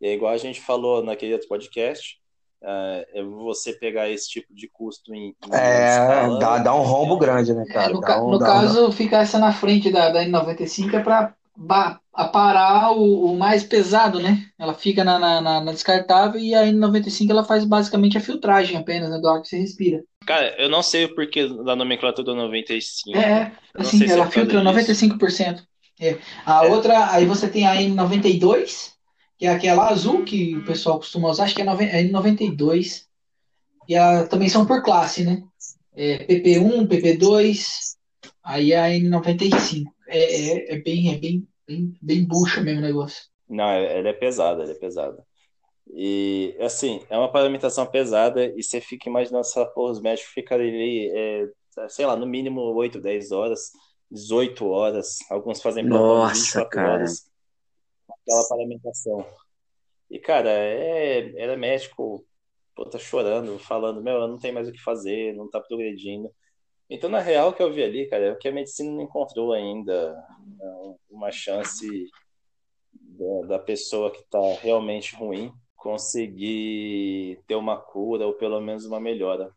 E é igual a gente falou naquele outro podcast, é, é você pegar esse tipo de custo em. em é, escala, dá, dá um rombo grande, né, cara? É, no, um, no caso, um... fica essa na frente da, da N95 é para aparar o, o, mais pesado, né? Ela fica na, na, na, descartável e a N95 ela faz basicamente a filtragem apenas né, do ar que você respira. Cara, eu não sei o porquê da nomenclatura do 95. É, assim, ela é filtra 95%. É. A é. outra, aí você tem a N92, que é aquela azul que o pessoal costuma usar, acho que é N92. E ela, também são por classe, né? É PP1, PP2, aí a N95. É, é, é, bem, é bem, bem, bem bucha mesmo o negócio. Não, é, ela é pesada, ela é pesada. E, assim, é uma paramentação pesada e você fica imaginando porra, os médicos ficam ali, é, sei lá, no mínimo 8, 10 horas, 18 horas, alguns fazem Nossa, cara. horas aquela paramentação. E, cara, é, era médico, pô, tá chorando, falando, meu, eu não tenho mais o que fazer, não tá progredindo. Então, na real, o que eu vi ali, cara, é que a medicina não encontrou ainda uma chance da, da pessoa que tá realmente ruim conseguir ter uma cura ou pelo menos uma melhora.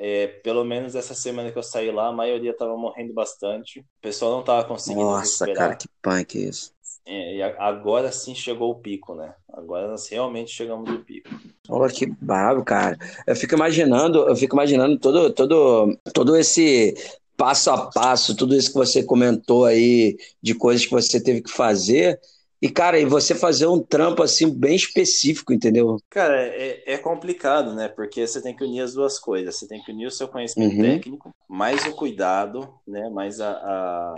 É, pelo menos essa semana que eu saí lá, a maioria tava morrendo bastante. O pessoal não tava conseguindo Nossa, recuperar. cara, que punk isso. É, e agora sim chegou o pico, né? Agora nós realmente chegamos no pico. Olha que brabo, cara. Eu fico imaginando, eu fico imaginando todo, todo, todo esse passo a passo, tudo isso que você comentou aí de coisas que você teve que fazer. E, cara, e você fazer um trampo assim bem específico, entendeu? Cara, é, é complicado, né? Porque você tem que unir as duas coisas. Você tem que unir o seu conhecimento uhum. técnico, mais o cuidado, né? Mais a, a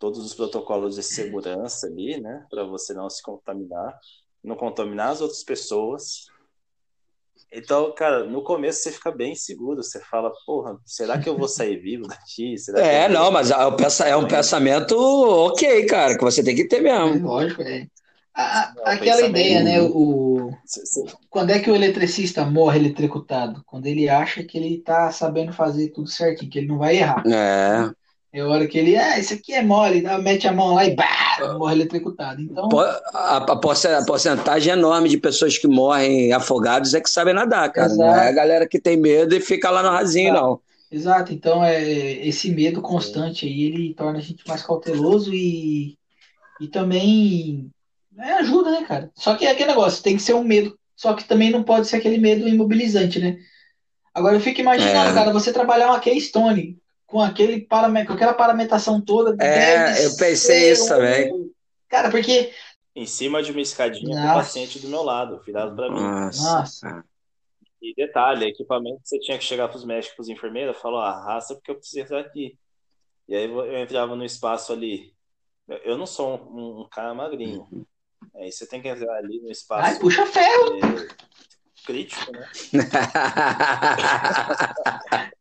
todos os protocolos de segurança ali, né, para você não se contaminar, não contaminar as outras pessoas. Então, cara, no começo você fica bem seguro, você fala, porra, será que eu vou sair vivo daqui? Será é, não, mas é, é um pensamento ok, cara, que você tem que ter mesmo. Lógico, é. A, não, aquela ideia, né? O... Quando é que o eletricista morre eletrocutado? Quando ele acha que ele tá sabendo fazer tudo certinho, que ele não vai errar. É. É hora que ele, ah, isso aqui é mole, né? mete a mão lá e bah, morre eletrocutado. Então... A, a, porcentagem enorme de pessoas que morrem afogados é que sabem nadar, cara. Exato. Não é a galera que tem medo e fica lá no rasinho, Exato. não. Exato, então é, esse medo constante aí, ele torna a gente mais cauteloso e, e também é, ajuda, né, cara? Só que é aquele negócio, tem que ser um medo, só que também não pode ser aquele medo imobilizante, né? Agora eu fico imaginando, é. cara, você trabalhar uma Keystone, com, aquele parame... com aquela paramentação toda. É, eu pensei isso um... também. Cara, porque. Em cima de uma escadinha Nossa. com o paciente do meu lado, virado para mim. Nossa. E detalhe, equipamento você tinha que chegar para os médicos, para os enfermeiros, falar, ah, raça porque eu preciso entrar aqui. E aí eu entrava no espaço ali. Eu não sou um, um cara magrinho, uhum. Aí você tem que entrar ali no espaço. Ai, puxa ferro! é, crítico, né?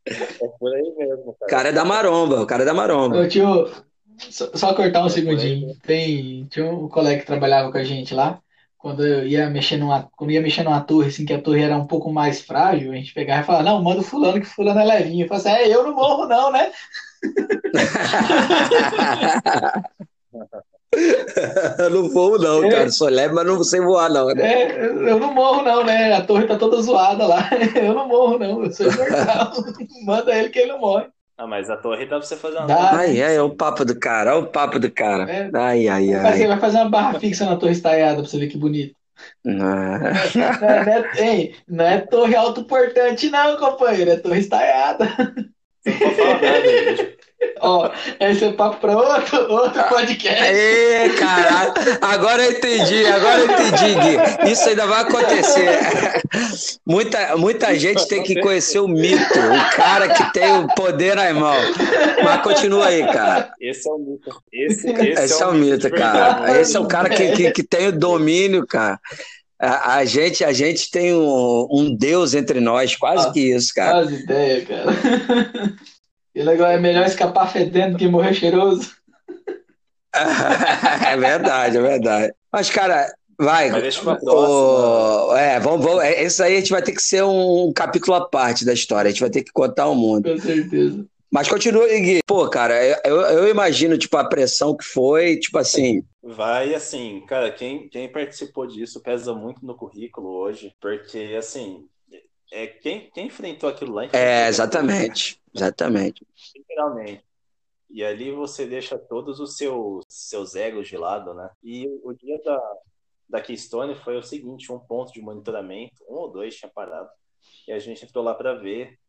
É por aí mesmo, O cara. cara é da maromba, o cara é da maromba. Ô, tio, só, só cortar um É, segundinho. Tem, tinha um colega que trabalhava com a gente lá. Quando eu ia mexer numa, quando ia mexer numa torre, assim, que a torre era um pouco mais frágil, a gente pegava e falava, não, manda o fulano, que fulano é levinho. Eu falava assim, é, eu não morro não, né? Eu não voo, não, cara. Sou leve, mas não sei voar, não. né? É, eu não morro não, né? A torre tá toda zoada lá. Eu não morro não, eu sou imortal. Manda ele que ele não morre. Ah, mas a torre dá pra você fazer uma. Dá. Ai, ai, é o papo do cara, olha o papo do cara. É. Ai, ai, Vai fazer, ai. vai fazer uma barra fixa na torre estaiada pra você ver que bonito. Ah. Não é, não é- ei, não é torre autoportante não, companheiro, é torre estaiada. Você não pode falar nada, gente. Ó, esse é papo pra outro, outro podcast. Ê, caralho, agora eu entendi, agora eu entendi, Gui. Isso ainda vai acontecer. Muita, muita gente tem que conhecer o mito, o cara que tem o poder nas mãos. Mas continua aí, cara. Esse é o mito. Esse, esse, Esse é o mito, verdade. cara. Esse é o cara que, que, que tem o domínio, cara. A, a gente, a gente tem um, um Deus entre nós, quase que isso, cara. Faz ideia, cara. E legal, é melhor escapar fedendo que morrer cheiroso. É verdade, é verdade. Mas, cara, vai. Mas deixa pra próxima. Ô, é, vamos, vamos, é, isso aí a gente vai ter que ser um capítulo à parte da história. A gente vai ter que contar o mundo. Com certeza. Mas continua Gui. Pô, cara, eu, eu imagino, tipo, a pressão que foi, tipo assim. Vai assim, cara, quem, quem participou disso pesa muito no currículo hoje, porque assim, é quem, quem enfrentou aquilo lá enfrentou É, exatamente. Exatamente. literalmente. E ali você deixa todos os seus, seus egos de lado, né? E o dia da, da Keystone foi o seguinte, um ponto de monitoramento, um ou dois tinha parado, e a gente entrou lá para ver,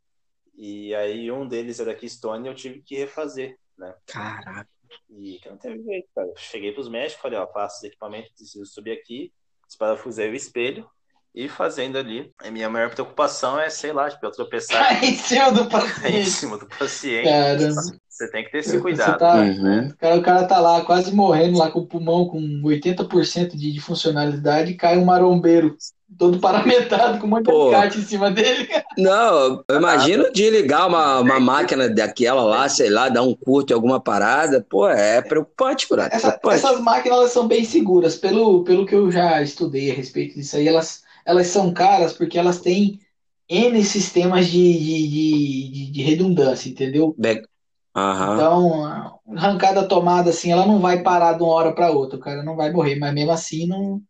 e aí um deles era Keystone e eu tive que refazer, né? Caraca. E que não teve jeito, cara. Eu Cheguei pros médicos, falei, ó, faço os equipamentos, preciso subir aqui, desparafusei o espelho e fazendo ali. A minha maior preocupação é, sei lá, tipo, eu tropeçar Tá em cima do em paciente. cima do paciente. Caramba. Você tem que ter esse cuidado. tá- Uhum. O cara, o cara tá lá quase morrendo lá com o pulmão com 80% de, de funcionalidade e cai um marombeiro todo paramentado com um monte de Pô. alicate em cima dele. Não, eu imagino de ligar uma, uma máquina daquela lá, sei lá, dar um curto em alguma parada. Pô, é preocupante, cara. Essa- Preocupante. essas máquinas elas são bem seguras. Pelo, pelo que eu já estudei a respeito disso aí, elas, elas são caras porque elas têm N sistemas de, de, de, de- de redundância, entendeu? Bem- Aham. Então, arrancada tomada assim, ela não vai parar de uma hora para outra, o cara não vai morrer, mas mesmo assim não,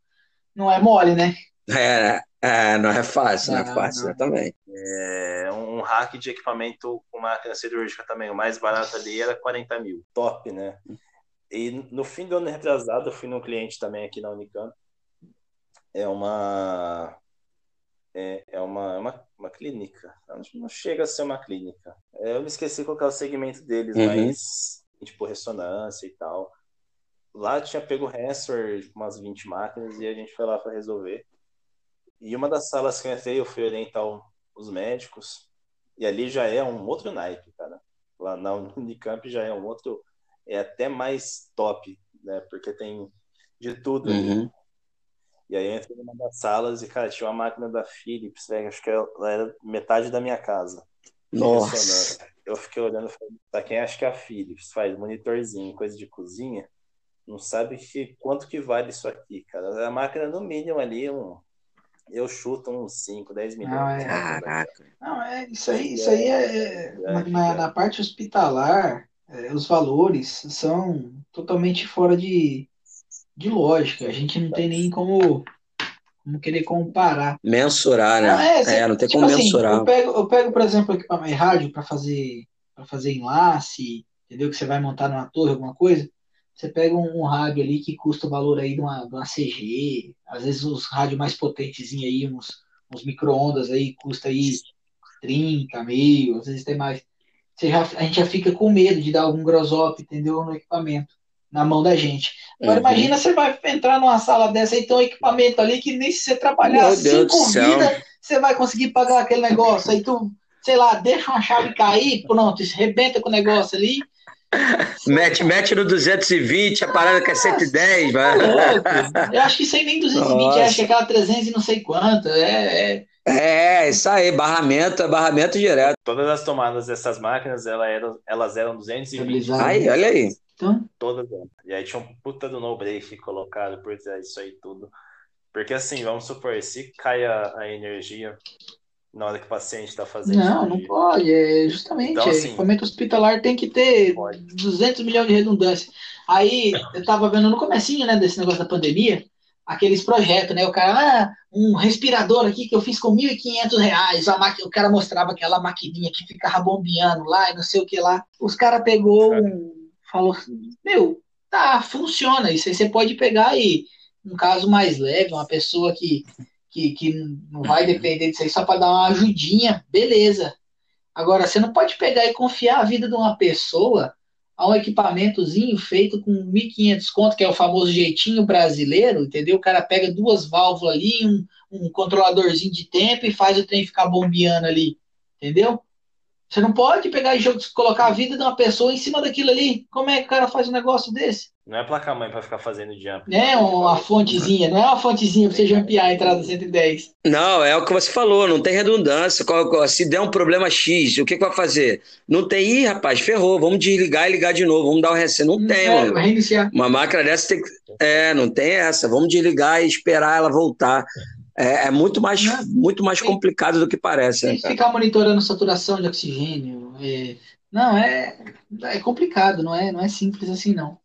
não é mole, né? É, é, não é fácil, não é Não, fácil, não. exatamente. É, um hack de equipamento com máquina cirúrgica também. O mais barato ali era 40 mil. Top, né? E no fim do ano retrasado, eu fui num cliente também aqui na Unicamp. É uma. É, é uma, é uma, uma clínica. Não, chega a ser uma clínica. É, eu me esqueci qual que é o segmento deles, Uhum. mas tipo ressonância e tal. Lá tinha pego Hansor, umas 20 máquinas, e a gente foi lá para resolver. E uma das salas que eu entrei, eu fui orientar os médicos, e ali já é um outro naipe, cara. Lá na Unicamp já é um outro, é até mais top, né? Porque tem de tudo ali. Uhum. E aí eu entrei numa das salas e, cara, tinha uma máquina da Philips, velho, acho que ela era metade da minha casa. Nossa. Eu fiquei olhando e falei, pra quem acha que é a Philips faz monitorzinho, coisa de cozinha, não sabe que, quanto que vale isso aqui, cara. A máquina, no mínimo, ali, um, eu chuto uns 5, 10 milhões. Não, é- Caraca. Não, é, isso aí, isso aí é, na, na- na parte hospitalar, é, os valores são totalmente fora de, de lógica. A gente não tem nem como, como querer comparar. Mensurar, né? é, É, não tem tipo como assim, mensurar. eu pego, eu pego, por exemplo, equipamento rádio para fazer para fazer enlace, entendeu? Que você vai montar numa torre, alguma coisa. Você pega um, um rádio ali que custa o valor aí de uma, de uma CG, às vezes os rádios mais potentezinhos aí, uns, uns micro-ondas aí, custa aí 30 mil, às vezes tem mais. Você já, a gente já fica com medo de dar algum grossop, entendeu? No equipamento, na mão da gente. Agora Uhum. imagina você vai entrar numa sala dessa e tem um equipamento ali que nem se você trabalhar cinco vidas, você vai conseguir pagar aquele negócio. Aí tu, sei lá, deixa uma chave cair, pronto, isso rebenta com o negócio ali. mete, mete no 220, a parada que é 110, vai. Tá eu acho que isso aí nem 220, Nossa. acho que é aquela 300 e não sei quanto. É, é... É, isso aí, barramento, barramento direto. Todas as tomadas dessas máquinas, elas eram, elas eram 220. Aí, olha aí. Então... Todas. E aí tinha um puta do no break colocado por isso aí tudo. Porque assim, vamos supor, se cai a, a energia na hora que o paciente está fazendo. Não, não pode. É justamente, então, assim, equipamento hospitalar tem que ter pode. 200 milhões de redundância. Aí eu estava vendo no comecinho, né, desse negócio da pandemia, aqueles projetos, né? O cara, ah, um respirador aqui que eu fiz com 1.500 reais. A maqui... O cara mostrava aquela maquininha que ficava bombeando lá e não sei o que lá. Os cara pegou, um... falou, meu, tá, funciona. Isso aí você pode pegar e um caso mais leve, uma pessoa que que, que não vai depender disso aí só para dar uma ajudinha, beleza. Agora, você não pode pegar e confiar a vida de uma pessoa a um equipamentozinho feito com 1.500 conto, que é o famoso jeitinho brasileiro, entendeu? O cara pega duas válvulas ali, um, um controladorzinho de tempo e faz o trem ficar bombeando ali, entendeu? Você não pode pegar e colocar a vida de uma pessoa em cima daquilo ali. Como é que o cara faz um negócio desse? Não é placa mãe para ficar fazendo jump. É uma fontezinha, não é uma fontezinha para você jumpear a entrada 110. Não, é o que você falou, não tem redundância. Se der um problema X, o que, que vai fazer? Não tem, ih, rapaz, ferrou, vamos desligar e ligar de novo, vamos dar o reset. Não tem, é, mano. Reiniciar. Uma máquina dessa tem que. É, não tem essa. Vamos desligar e esperar ela voltar. É, é muito mais, não, muito mais tem, complicado do que parece. Tem né, que ficar monitorando saturação de oxigênio. É, não, é, é complicado, não é, não é simples assim, não.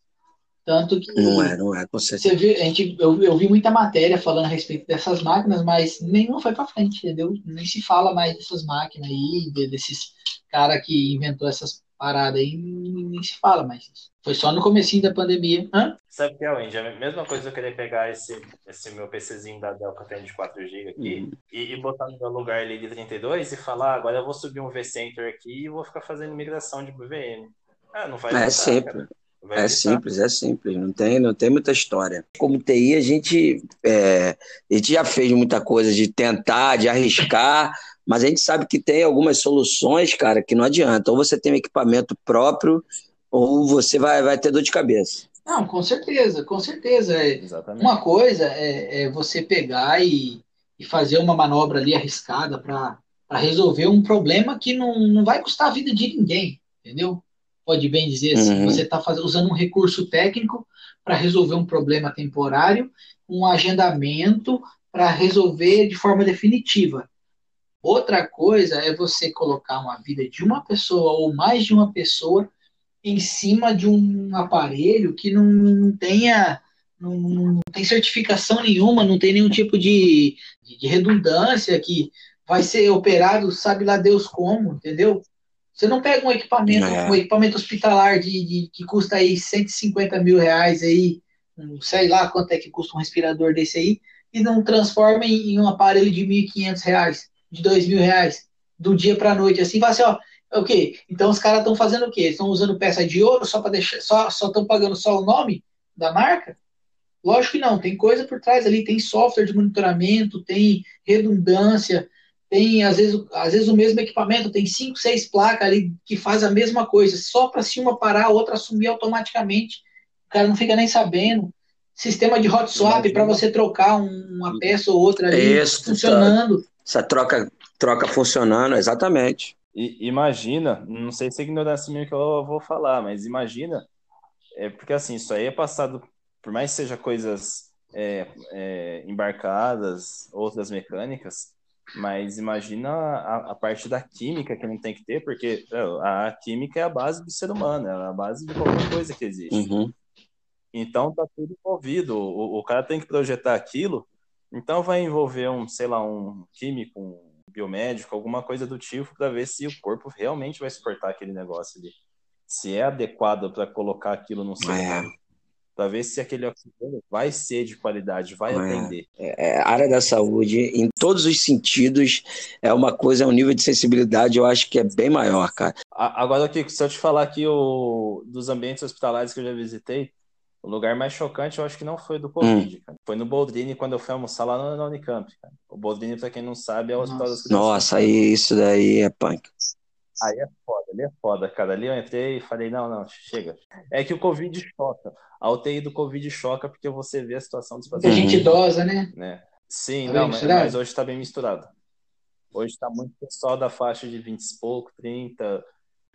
Tanto que. Não é, não é, com certeza. Você viu, a gente, eu, eu vi muita matéria falando a respeito dessas máquinas, mas nenhuma foi para frente, entendeu? Nem se fala mais dessas máquinas aí, desses cara que inventou essas paradas aí, nem se fala mais Foi só no comecinho da pandemia. Hã? Sabe o que é, Wendy? A mesma coisa eu querer pegar esse, esse meu PCzinho da Dell que eu tenho de 4GB aqui uhum. e, e, botar no meu lugar ali de 32 e falar, ah, agora eu vou subir um vCenter aqui e vou ficar fazendo migração de VM. Ah, não vai É sempre. É simples, é simples, não tem, não tem muita história. Como TI, a gente, é, a gente já fez muita coisa de tentar, de arriscar, mas a gente sabe que tem algumas soluções, cara, que não adianta. Ou você tem um equipamento próprio, ou você vai, vai ter dor de cabeça. Não, com certeza, com certeza. É, Exatamente. Uma coisa é, é você pegar e, e, fazer uma manobra ali arriscada para resolver um problema que não, não vai custar a vida de ninguém, entendeu? pode bem dizer assim, uhum. você está usando um recurso técnico para resolver um problema temporário, um agendamento para resolver de forma definitiva. Outra coisa é você colocar uma vida de uma pessoa ou mais de uma pessoa em cima de um aparelho que não, não tenha não, não, tem certificação nenhuma, não tem nenhum tipo de, de redundância que vai ser operado, sabe lá Deus como, entendeu? Você não pega um equipamento, é. um equipamento hospitalar de, de, que custa aí 150 mil reais aí, um, sei lá quanto é que custa um respirador desse aí, e não transforma em, em um aparelho de 1.500 reais, de 2 mil reais, do dia para a noite, assim, vai ser, ó, ok, então os caras estão fazendo o quê? Estão usando peça de ouro só para deixar, só estão pagando só o nome da marca? Lógico que não, tem coisa por trás ali, tem software de monitoramento, tem redundância, tem às vezes, às vezes o mesmo equipamento, tem cinco, seis placas ali que faz a mesma coisa, só para se uma parar, a outra assumir automaticamente. O cara não fica nem sabendo. Sistema de hot swap para você trocar uma peça ou outra ali Isso, tá. funcionando. Essa troca, troca funcionando, exatamente. E, imagina, não sei se é ignorância minha que eu vou falar, mas imagina, é porque assim, isso aí é passado, por mais que seja coisas é, é, embarcadas, outras mecânicas, mas imagina a, a, parte da química que não tem que ter, porque a, a, química é a base do ser humano, é a base de qualquer coisa que existe. Uhum. Então tá tudo envolvido. O, o, cara tem que projetar aquilo, então vai envolver um, sei lá, um químico, um biomédico, alguma coisa do tipo, para ver se o corpo realmente vai suportar aquele negócio ali. Se é adequado para colocar aquilo no ser é. para ver se aquele oxigênio vai ser de qualidade, vai é, atender. É, a área da saúde, em todos os sentidos, é uma coisa, é um nível de sensibilidade, eu acho que é bem maior, cara. Agora, Kiko, se eu te falar aqui o, dos ambientes hospitalares que eu já visitei, o lugar mais chocante eu acho que não foi do Covid, hum. cara. Foi no Boldrini quando eu fui almoçar lá na, Unicamp, cara. O Boldrini, para quem não sabe, é o hospital das crianças. Nossa, aí isso daí é punk. Aí é foda. Ali é foda, cara. Ali eu entrei e falei, não, não, chega. É que o Covid choca. A UTI do Covid choca porque você vê a situação dos pacientes. gente idosa, né? né? Sim, tá não, mas, mas, hoje está bem misturado. Hoje está muito pessoal da faixa de 20 e pouco, 30.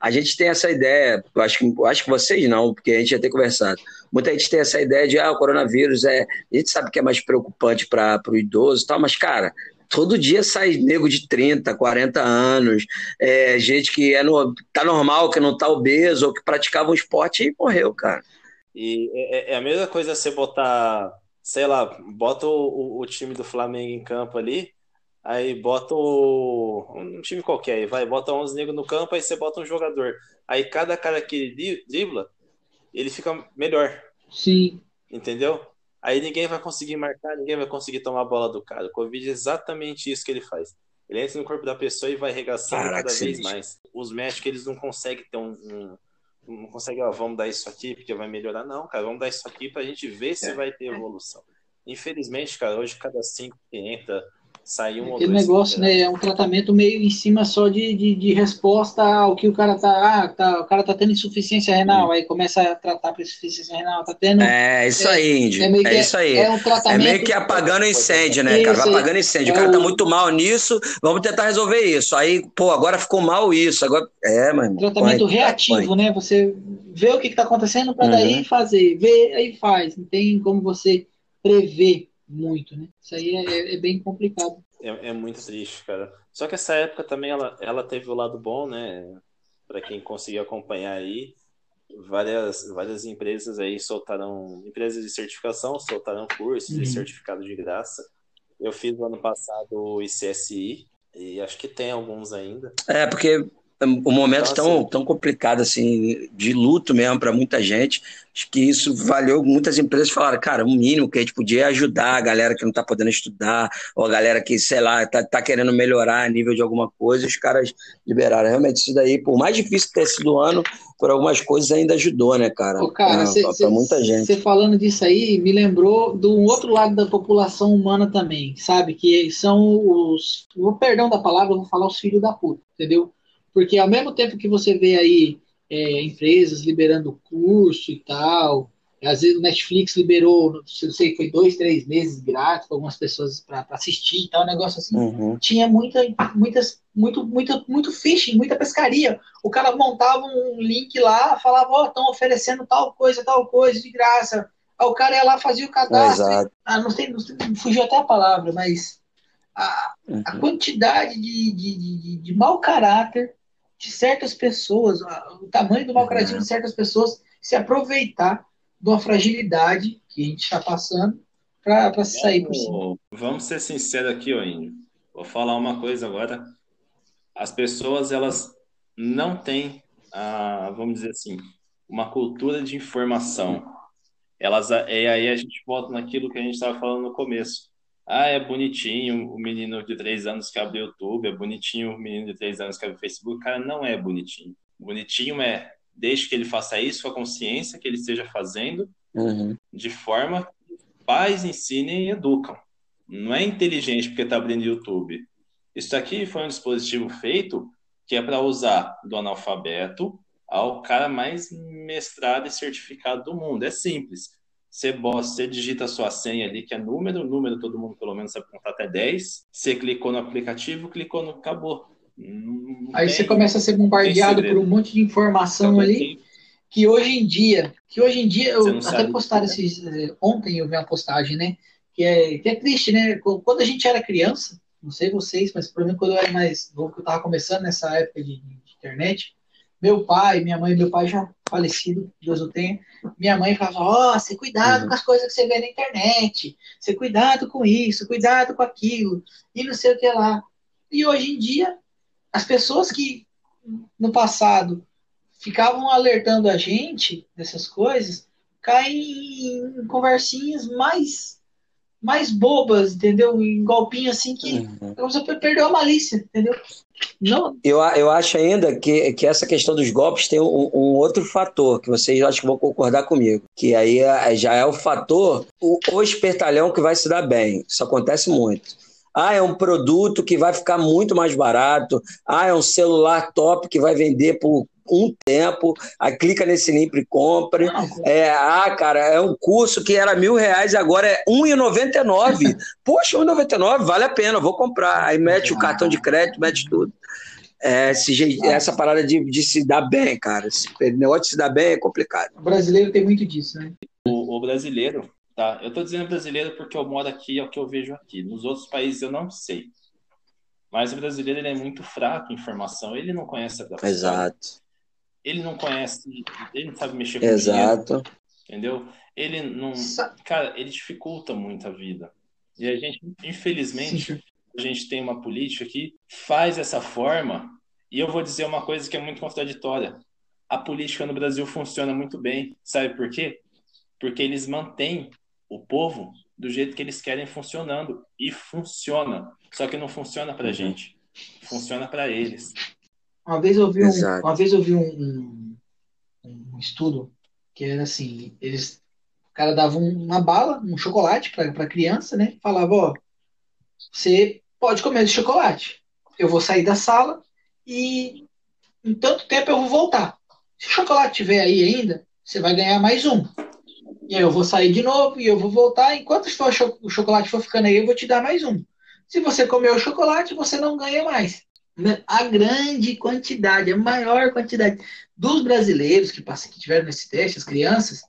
A gente tem essa ideia, acho que, acho que vocês não, porque a gente já tem conversado. Muita gente tem essa ideia de, ah, o coronavírus é. A gente sabe que é mais preocupante para o idoso e tal, mas, cara, todo dia sai nego de 30, 40 anos, é, gente que é no, tá normal, que não tá obeso, ou que praticava um esporte e morreu, cara. E é, é a mesma coisa você botar, sei lá, bota o, o, time do Flamengo em campo ali, aí bota o, um time qualquer aí, vai, bota 11 negros no campo, aí você bota um jogador. Aí cada cara que ele dribla, ele fica melhor. Sim. Entendeu? Aí ninguém vai conseguir marcar, ninguém vai conseguir tomar a bola do cara. O Covid é exatamente isso que ele faz. Ele entra no corpo da pessoa e vai arregaçando Caraca, cada vez mais. Os médicos, eles não conseguem ter um, um não conseguem, ó, vamos dar isso aqui porque vai melhorar. Não, cara, vamos dar isso aqui pra gente ver se é. vai ter evolução. Infelizmente, cara, hoje cada cinco que entra, sair um Aquele negócio, né? É um tratamento meio em cima só de, de, de, resposta ao que o cara tá. Ah, tá, o cara tá tendo insuficiência renal, hum. aí começa a tratar para insuficiência renal, tá tendo. É isso é, aí, Índio. É, é, isso aí. É, um tratamento... é meio que apagando incêndio, né, cara? Vai apagando incêndio. O cara tá é muito mal nisso, vamos tentar resolver isso. Aí, pô, agora ficou mal isso. Agora. É, mano. Tratamento põe, reativo, põe. né? Você vê o que, que tá acontecendo para uhum. daí fazer. Vê, aí faz. Não tem como você prever muito, né? Isso aí é, é bem complicado. É, é, muito triste, cara. Só que essa época também ela, ela teve o lado bom, né? Para quem conseguiu acompanhar aí, várias, várias empresas aí soltaram, empresas de certificação soltaram cursos uhum. de certificado de graça. Eu fiz no ano passado o ICSI, e acho que tem alguns ainda. É, porque o momento então, tão, tão complicado assim de luto mesmo para muita gente. Acho que isso valeu muitas empresas falaram cara o mínimo que a gente podia é ajudar a galera que não está podendo estudar ou a galera que sei lá está tá querendo melhorar a nível de alguma coisa os caras liberaram. Realmente isso daí por mais difícil que tenha sido o ano por algumas coisas ainda ajudou né cara, cara para muita gente. você falando disso aí me lembrou do outro lado da população humana também sabe? Que são os o perdão da palavra eu vou falar os filhos da puta entendeu porque ao mesmo tempo que você vê aí é, empresas liberando curso e tal, às vezes o Netflix liberou, não sei, foi dois, três meses grátis para algumas pessoas para assistir e tal, um negócio assim. Uhum. Tinha muita, muitas, muito, muito, muito phishing, muita pescaria. O cara montava um link lá, falava, ó, oh, estão oferecendo tal coisa, tal coisa de graça. Aí o cara ia lá, fazia o cadastro. Ah, não sei, não sei, fugiu até a palavra, mas a, uhum. a quantidade de, de, de, de mau caráter de certas pessoas, o tamanho do caráter de certas pessoas se aproveitar de uma fragilidade que a gente está passando para sair por cima. Vamos ser sinceros aqui, ô Índio. Vou falar uma coisa agora. As pessoas, elas não têm, vamos dizer assim, uma cultura de informação. Elas, e aí a gente volta naquilo que a gente estava falando no começo. Ah, é bonitinho o menino de três anos que abre o YouTube, é bonitinho o menino de três anos que abre o Facebook. Cara, não é bonitinho. Bonitinho é deixe que ele faça isso com a consciência que ele esteja fazendo, uhum. de forma que pais ensinem e educam. Não é inteligente porque está abrindo YouTube. Isso aqui foi um dispositivo feito que é para usar do analfabeto ao cara mais mestrado e certificado do mundo. É simples. Você, você digita a sua senha ali, que é número, número todo mundo pelo menos sabe contar até 10. Você clicou no aplicativo, clicou no acabou. Não Aí tem, você começa a ser bombardeado por um monte de informação ali, que hoje em dia, que hoje em dia, eu até postaram esses, eh, ontem eu vi uma postagem, né, que é, que é triste, né, quando a gente era criança, não sei vocês, mas por exemplo, quando eu era mais, eu estava começando nessa época de, de internet, meu pai, minha mãe, meu pai já falecido, Deus o tenha, minha mãe falava, ó, oh, cuidado uhum. com as coisas que você vê na internet, você cuidado com isso, cuidado com aquilo, e não sei o que lá. E hoje em dia, as pessoas que no passado ficavam alertando a gente dessas coisas, caem em conversinhas mais mais bobas, entendeu? Em golpinho assim que uhum. você perdeu a malícia, entendeu? Não. Eu, eu acho ainda que, que essa questão dos golpes tem um, um outro fator, que vocês acho que vão concordar comigo, que aí é, já é o fator, o, o espertalhão que vai se dar bem. Isso acontece muito. Ah, é um produto que vai ficar muito mais barato. Ah, é um celular top que vai vender por um tempo, aí clica nesse link e compre. É, ah, cara, é um curso que era mil reais, agora é R$1,99. Poxa, R$1,99, vale a pena, vou comprar. Aí mete o cartão de crédito, mete tudo. É, esse, essa parada de, de, se dar bem, cara. Esse negócio de se dar bem é complicado. O brasileiro tem muito disso, né? O, o brasileiro, tá? Eu tô dizendo brasileiro porque eu moro aqui, é o que eu vejo aqui. Nos outros países eu não sei. Mas o brasileiro ele é muito fraco em informação, ele não conhece a profissão. Exato. Ele não conhece, ele não sabe mexer com Exato. Dinheiro, entendeu? Ele não, cara, ele dificulta muito a vida. E a gente, infelizmente, Sim. a gente tem uma política que faz essa forma, e eu vou dizer uma coisa que é muito contraditória. A política no Brasil funciona muito bem. Sabe por quê? Porque eles mantêm o povo do jeito que eles querem funcionando. E funciona. Só que não funciona para uhum. gente. Funciona para eles. Uma vez eu vi, um, uma vez eu vi um, um, um, estudo que era assim, eles o cara dava uma bala, um chocolate para criança, né? Falava, ó, você pode comer esse chocolate. Eu vou sair da sala e em tanto tempo eu vou voltar. Se o chocolate tiver aí ainda, você vai ganhar mais um. E aí eu vou sair de novo e eu vou voltar. Enquanto o chocolate for ficando aí, eu vou te dar mais um. Se você comer o chocolate, você não ganha mais. A grande quantidade, a maior quantidade dos brasileiros que, passam, que tiveram nesse teste, as crianças,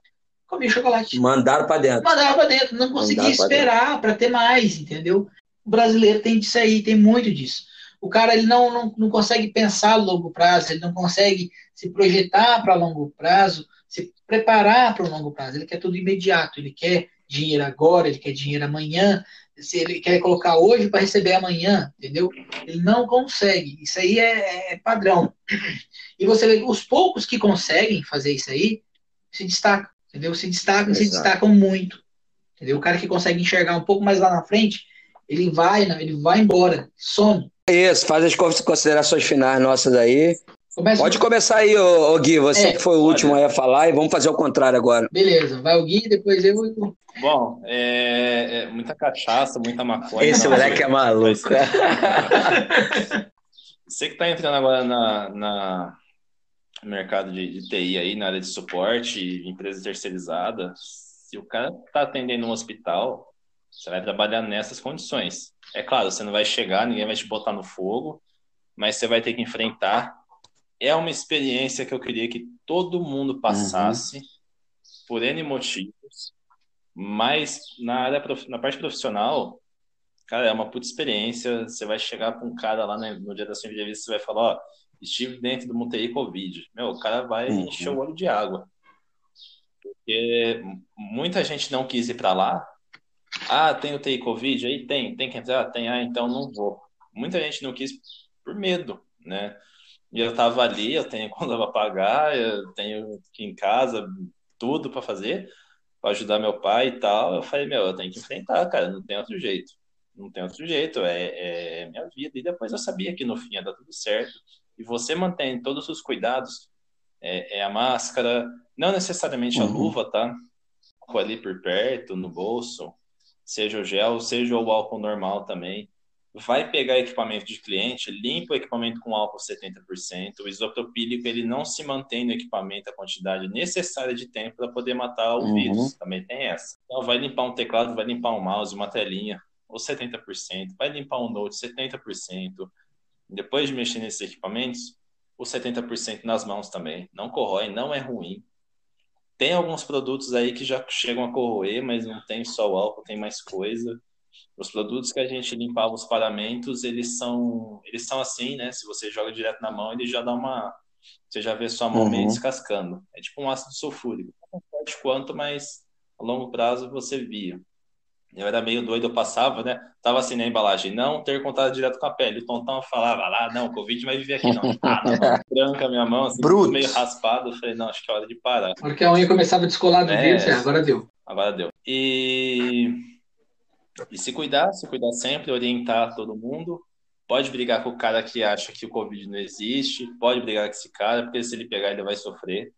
comiam chocolate. Mandaram para dentro. Mandaram para dentro. Não conseguia esperar para ter mais, entendeu? O brasileiro tem disso aí, tem muito disso. O cara ele não, não, não consegue pensar a longo prazo, ele não consegue se projetar para longo prazo, se preparar para o longo prazo. Ele quer tudo imediato, ele quer dinheiro agora, ele quer dinheiro amanhã, se ele quer colocar hoje para receber amanhã, entendeu? Ele não consegue. Isso aí é, é, padrão. E você vê os poucos que conseguem fazer isso aí se destacam, entendeu? Se destacam, Exato. se destacam muito. Entendeu? O cara que consegue enxergar um pouco mais lá na frente, ele vai, ele vai embora, some. Isso, faz as considerações finais nossas aí. Começa Pode começar aí, ô, ô Gui, você é, que foi o último aí a falar, e vamos fazer o contrário agora. Beleza, vai o Gui, depois eu. Bom, é, é muita cachaça, muita maconha. Esse moleque é maluco. Você que está entrando agora na, na mercado de, de, TI aí, na área de suporte, empresa terceirizada, se o cara está atendendo um hospital, você vai trabalhar nessas condições. É claro, você não vai chegar, ninguém vai te botar no fogo, mas você vai ter que enfrentar é uma experiência que eu queria que todo mundo passasse uhum. por N motivos, mas na área na parte profissional, cara, é uma puta experiência. Você vai chegar com um cara lá né, no dia da sua entrevista, você vai falar, ó, estive dentro do UTI Covid. Meu, o cara vai uhum. encher o olho de água. Porque muita gente não quis ir para lá. Ah, tem UTI Covid? Aí tem, tem que entrar? Tem, ah, então não vou. Muita gente não quis por medo, né? E eu tava ali, eu tenho conta para pagar, eu tenho aqui em casa tudo para fazer, para ajudar meu pai e tal. Eu falei, meu, eu tenho que enfrentar, cara, não tem outro jeito. Não tem outro jeito, é, é minha vida. E depois eu sabia que no fim ia dar tudo certo. E você mantém todos os cuidados, é, é a máscara, não necessariamente a uhum. luva, tá? Com ali por perto, no bolso, seja o gel, seja o álcool normal também vai pegar equipamento de cliente, limpa o equipamento com álcool 70%, o isopropílico ele não se mantém no equipamento a quantidade necessária de tempo para poder matar o uhum. vírus, também tem essa. Então vai limpar um teclado, vai limpar um mouse, uma telinha, ou 70%, vai limpar um note 70%. Depois de mexer nesses equipamentos, o 70% nas mãos também. Não corrói, não é ruim. Tem alguns produtos aí que já chegam a corroer, mas não tem só o álcool, tem mais coisa. Os produtos que a gente limpava os paramentos, eles são, eles são assim, né? Se você joga direto na mão, ele já dá uma. Você já vê sua mão uhum. meio descascando. É tipo um ácido sulfúrico. Não forte quanto, mas a longo prazo você via. Eu era meio doido, eu passava, né? Tava assim na embalagem, não ter contato direto com a pele. O Tontão falava lá, não, o Covid vai viver aqui, não. Ah, não. Branca minha mão, assim, meio raspado. Eu falei, não, acho que é hora de parar. Porque a unha começava a descolar do é, vírus, é, agora deu. Agora deu. E e se cuidar, se cuidar sempre, orientar todo mundo. Pode brigar com o cara que acha que o Covid não existe, pode brigar com esse cara, porque se ele pegar, ele vai sofrer.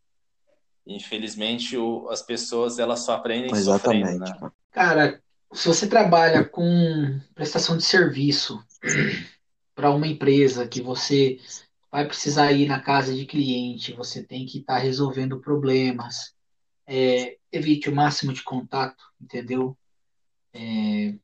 Infelizmente, o, as pessoas elas só aprendem Exatamente. sofrendo, né? Cara, se você trabalha com prestação de serviço para uma empresa que você vai precisar ir na casa de cliente, você tem que estar tá resolvendo problemas. É, evite o máximo de contato, entendeu? É,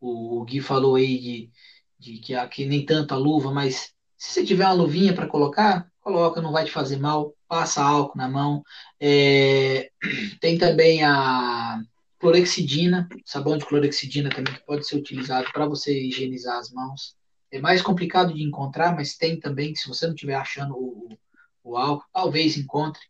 o, Gui falou aí de, de que, aqui nem tanto a luva, mas se você tiver uma luvinha para colocar, coloca, não vai te fazer mal, passa álcool na mão. É, tem também a clorexidina, sabão de clorexidina também que pode ser utilizado para você higienizar as mãos. É mais complicado de encontrar, mas tem também, se você não estiver achando o, o álcool, talvez encontre.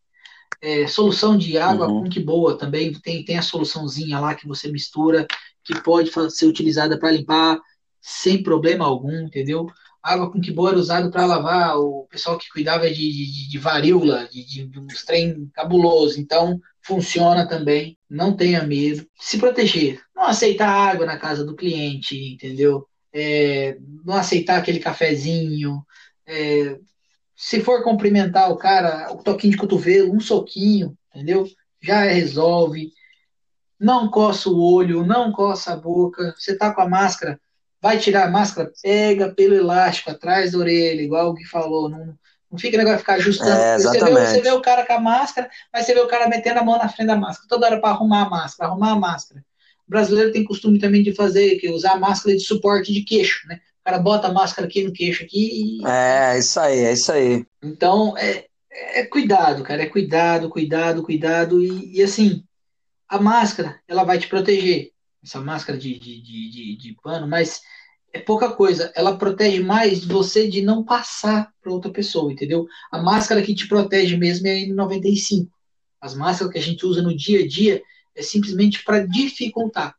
É, solução de água uhum. com que boa também, tem, tem a soluçãozinha lá que você mistura, que pode ser utilizada para limpar sem problema algum, entendeu? Água com que boa era usado para lavar o pessoal que cuidava de, de, de varíola, de, de, de uns trem cabuloso. Então, funciona também. Não tenha medo. Se proteger. Não aceitar água na casa do cliente, entendeu? É, não aceitar aquele cafezinho. É, se for cumprimentar o cara, o toquinho de cotovelo, um soquinho, entendeu? Já resolve. Não coça o olho, não coça a boca. Você tá com a máscara, vai tirar a máscara, pega pelo elástico atrás da orelha, igual o que falou. Não, não fica negócio de ficar ajustando. É, você, vê, você, vê, o cara com a máscara, mas você vê o cara metendo a mão na frente da máscara, toda hora para arrumar a máscara, arrumar a máscara. O brasileiro tem costume também de fazer, que usar a máscara de suporte de queixo, né? O cara bota a máscara aqui no queixo aqui e... É, isso aí, é isso aí. Então, é, é cuidado, cara, é cuidado, cuidado, cuidado. E, e assim, a máscara, ela vai te proteger essa máscara de, de, de, de, pano, mas é pouca coisa. Ela protege mais você de não passar para outra pessoa, entendeu? A máscara que te protege mesmo é a N95. As máscaras que a gente usa no dia a dia é simplesmente para dificultar.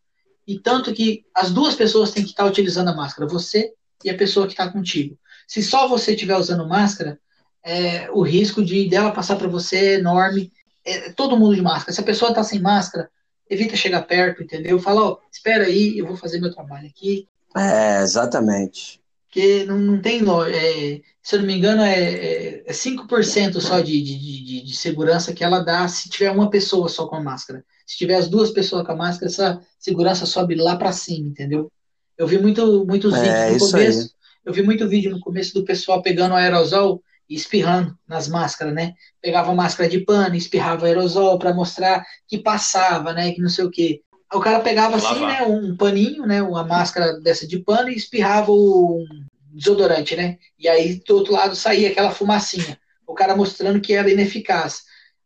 E tanto que as duas pessoas têm que estar utilizando a máscara, você e a pessoa que está contigo. Se só você estiver usando máscara, é, o risco de dela passar para você é enorme. É, todo mundo de máscara. Se a pessoa está sem máscara, evita chegar perto, entendeu? Fala, ó, espera aí, eu vou fazer meu trabalho aqui. É, exatamente. Porque não, não tem. É, se eu não me engano, é, é, é 5% só de, de, de, de, segurança que ela dá se tiver uma pessoa só com a máscara. Se tiver as duas pessoas com a máscara, essa segurança sobe lá para cima, entendeu? Eu vi muito, muitos é, vídeos no começo. Aí. Eu vi muito vídeo no começo do pessoal pegando aerosol e espirrando nas máscaras, né? Pegava máscara de pano, espirrava aerosol para mostrar que passava, né? Que não sei o quê. O cara pegava assim, né? Um paninho, né? Uma máscara dessa de pano e espirrava o desodorante, né? E aí do outro lado saía aquela fumacinha. O cara mostrando que era ineficaz.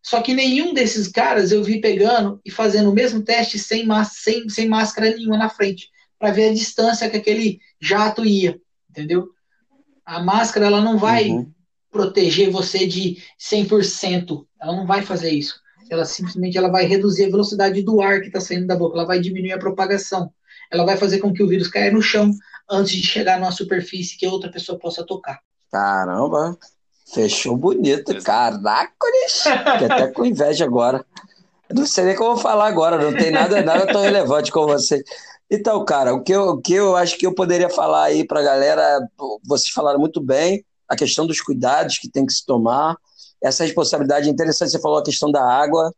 Só que nenhum desses caras eu vi pegando e fazendo o mesmo teste sem, sem, sem máscara nenhuma na frente, para ver a distância que aquele jato ia, entendeu? A máscara ela não vai uhum proteger você de 100%. Ela não vai fazer isso. Ela simplesmente ela vai reduzir a velocidade do ar que está saindo da boca. Ela vai diminuir a propagação. Ela vai fazer com que o vírus caia no chão antes de chegar numa superfície que outra pessoa possa tocar. Caramba, fechou bonito. Caraca, Fiquei até com inveja agora. não sei nem como falar agora, não tem nada, nada tão relevante como você. Então, cara, o que, eu, o que eu acho que eu poderia falar aí pra galera, vocês falaram muito bem, a questão dos cuidados que tem que se tomar. Essa responsabilidade interessante, você falou a questão da água,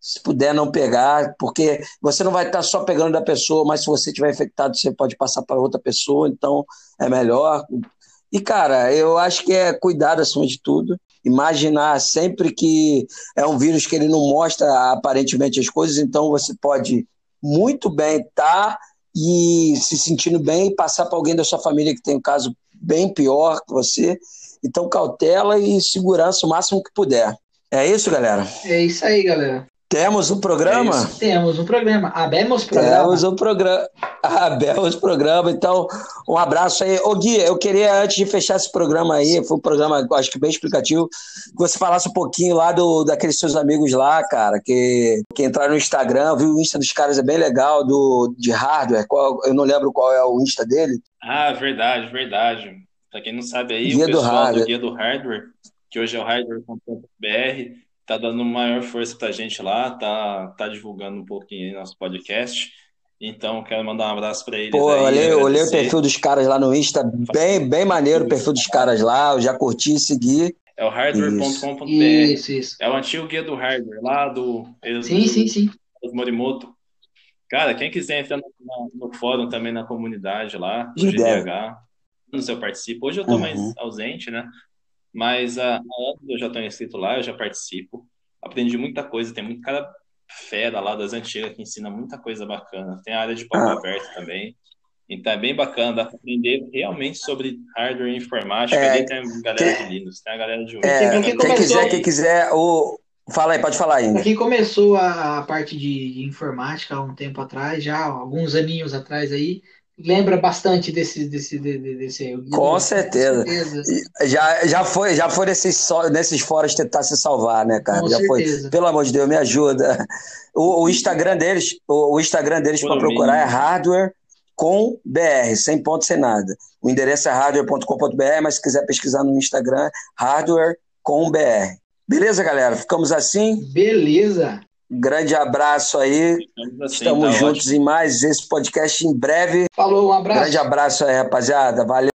se puder não pegar, porque você não vai estar só pegando da pessoa, mas se você tiver infectado, você pode passar para outra pessoa, então é melhor. E, cara, eu acho que é cuidado acima de tudo. Imaginar sempre que é um vírus que ele não mostra aparentemente as coisas, então você pode muito bem estar tá e se sentindo bem e passar para alguém da sua família que tem um caso bem pior que você. Então, cautela e segurança o máximo que puder. É isso, galera? É isso aí, galera. Temos um programa? É Temos um programa. Abemos programa. Temos um programa. Abemos programa. Então, um abraço aí. Ô, Gui, eu queria, antes de fechar esse programa aí, foi um programa, acho que bem explicativo, que você falasse um pouquinho lá do, daqueles seus amigos lá, cara, que, que entraram no Instagram, viu o Insta dos caras, é bem legal, do, de hardware. Qual, eu não lembro qual é o Insta dele. Ah, verdade, verdade. Pra quem não sabe aí, Guia o pessoal do, do Guia do Hardware, que hoje é o hardware.br, tá dando maior força pra gente lá, tá, tá divulgando um pouquinho aí nosso podcast. Então, quero mandar um abraço para eles. Pô, aí, olhei, olhei o perfil dos caras lá no Insta, bem, bem maneiro o perfil dos caras lá, eu já curti e segui. É o hardware.com.br. Isso, isso. É o antigo guia do hardware, lá do. Sim, sim, sim. Morimoto. Cara, quem quiser entrar no, no, fórum também, na comunidade lá, do GDH, no seu participa. Hoje eu tô uhum. mais ausente, né? Mas a, a eu já estou inscrito lá, eu já participo. Aprendi muita coisa, tem muito cara fera lá das antigas que ensina muita coisa bacana. Tem a área de palco ah. aberto também. Então é bem bacana, dá para aprender realmente sobre hardware e informática. É, Ali tem a galera de Linux, tem a galera de é, quem, quem quiser, quem quiser, o... fala aí, pode falar ainda. Quem começou a, a parte de, de, informática há um tempo atrás, já alguns aninhos atrás aí, lembra bastante desse desse desse, desse com, certeza. com certeza. já já foi já foi nesses nesses fóruns tentar se salvar né cara com já certeza. foi pelo amor de Deus me ajuda o, o Instagram deles o, o Instagram deles para procurar é hardware com BR, sem ponto, sem nada. O endereço é hardware.com.br, mas se quiser pesquisar no Instagram, hardware com BR. Beleza, galera? Ficamos assim? Beleza. Grande abraço aí. Assim, Estamos tá juntos ótimo. em mais esse podcast em breve. Falou, um abraço. Grande abraço aí, rapaziada. Valeu.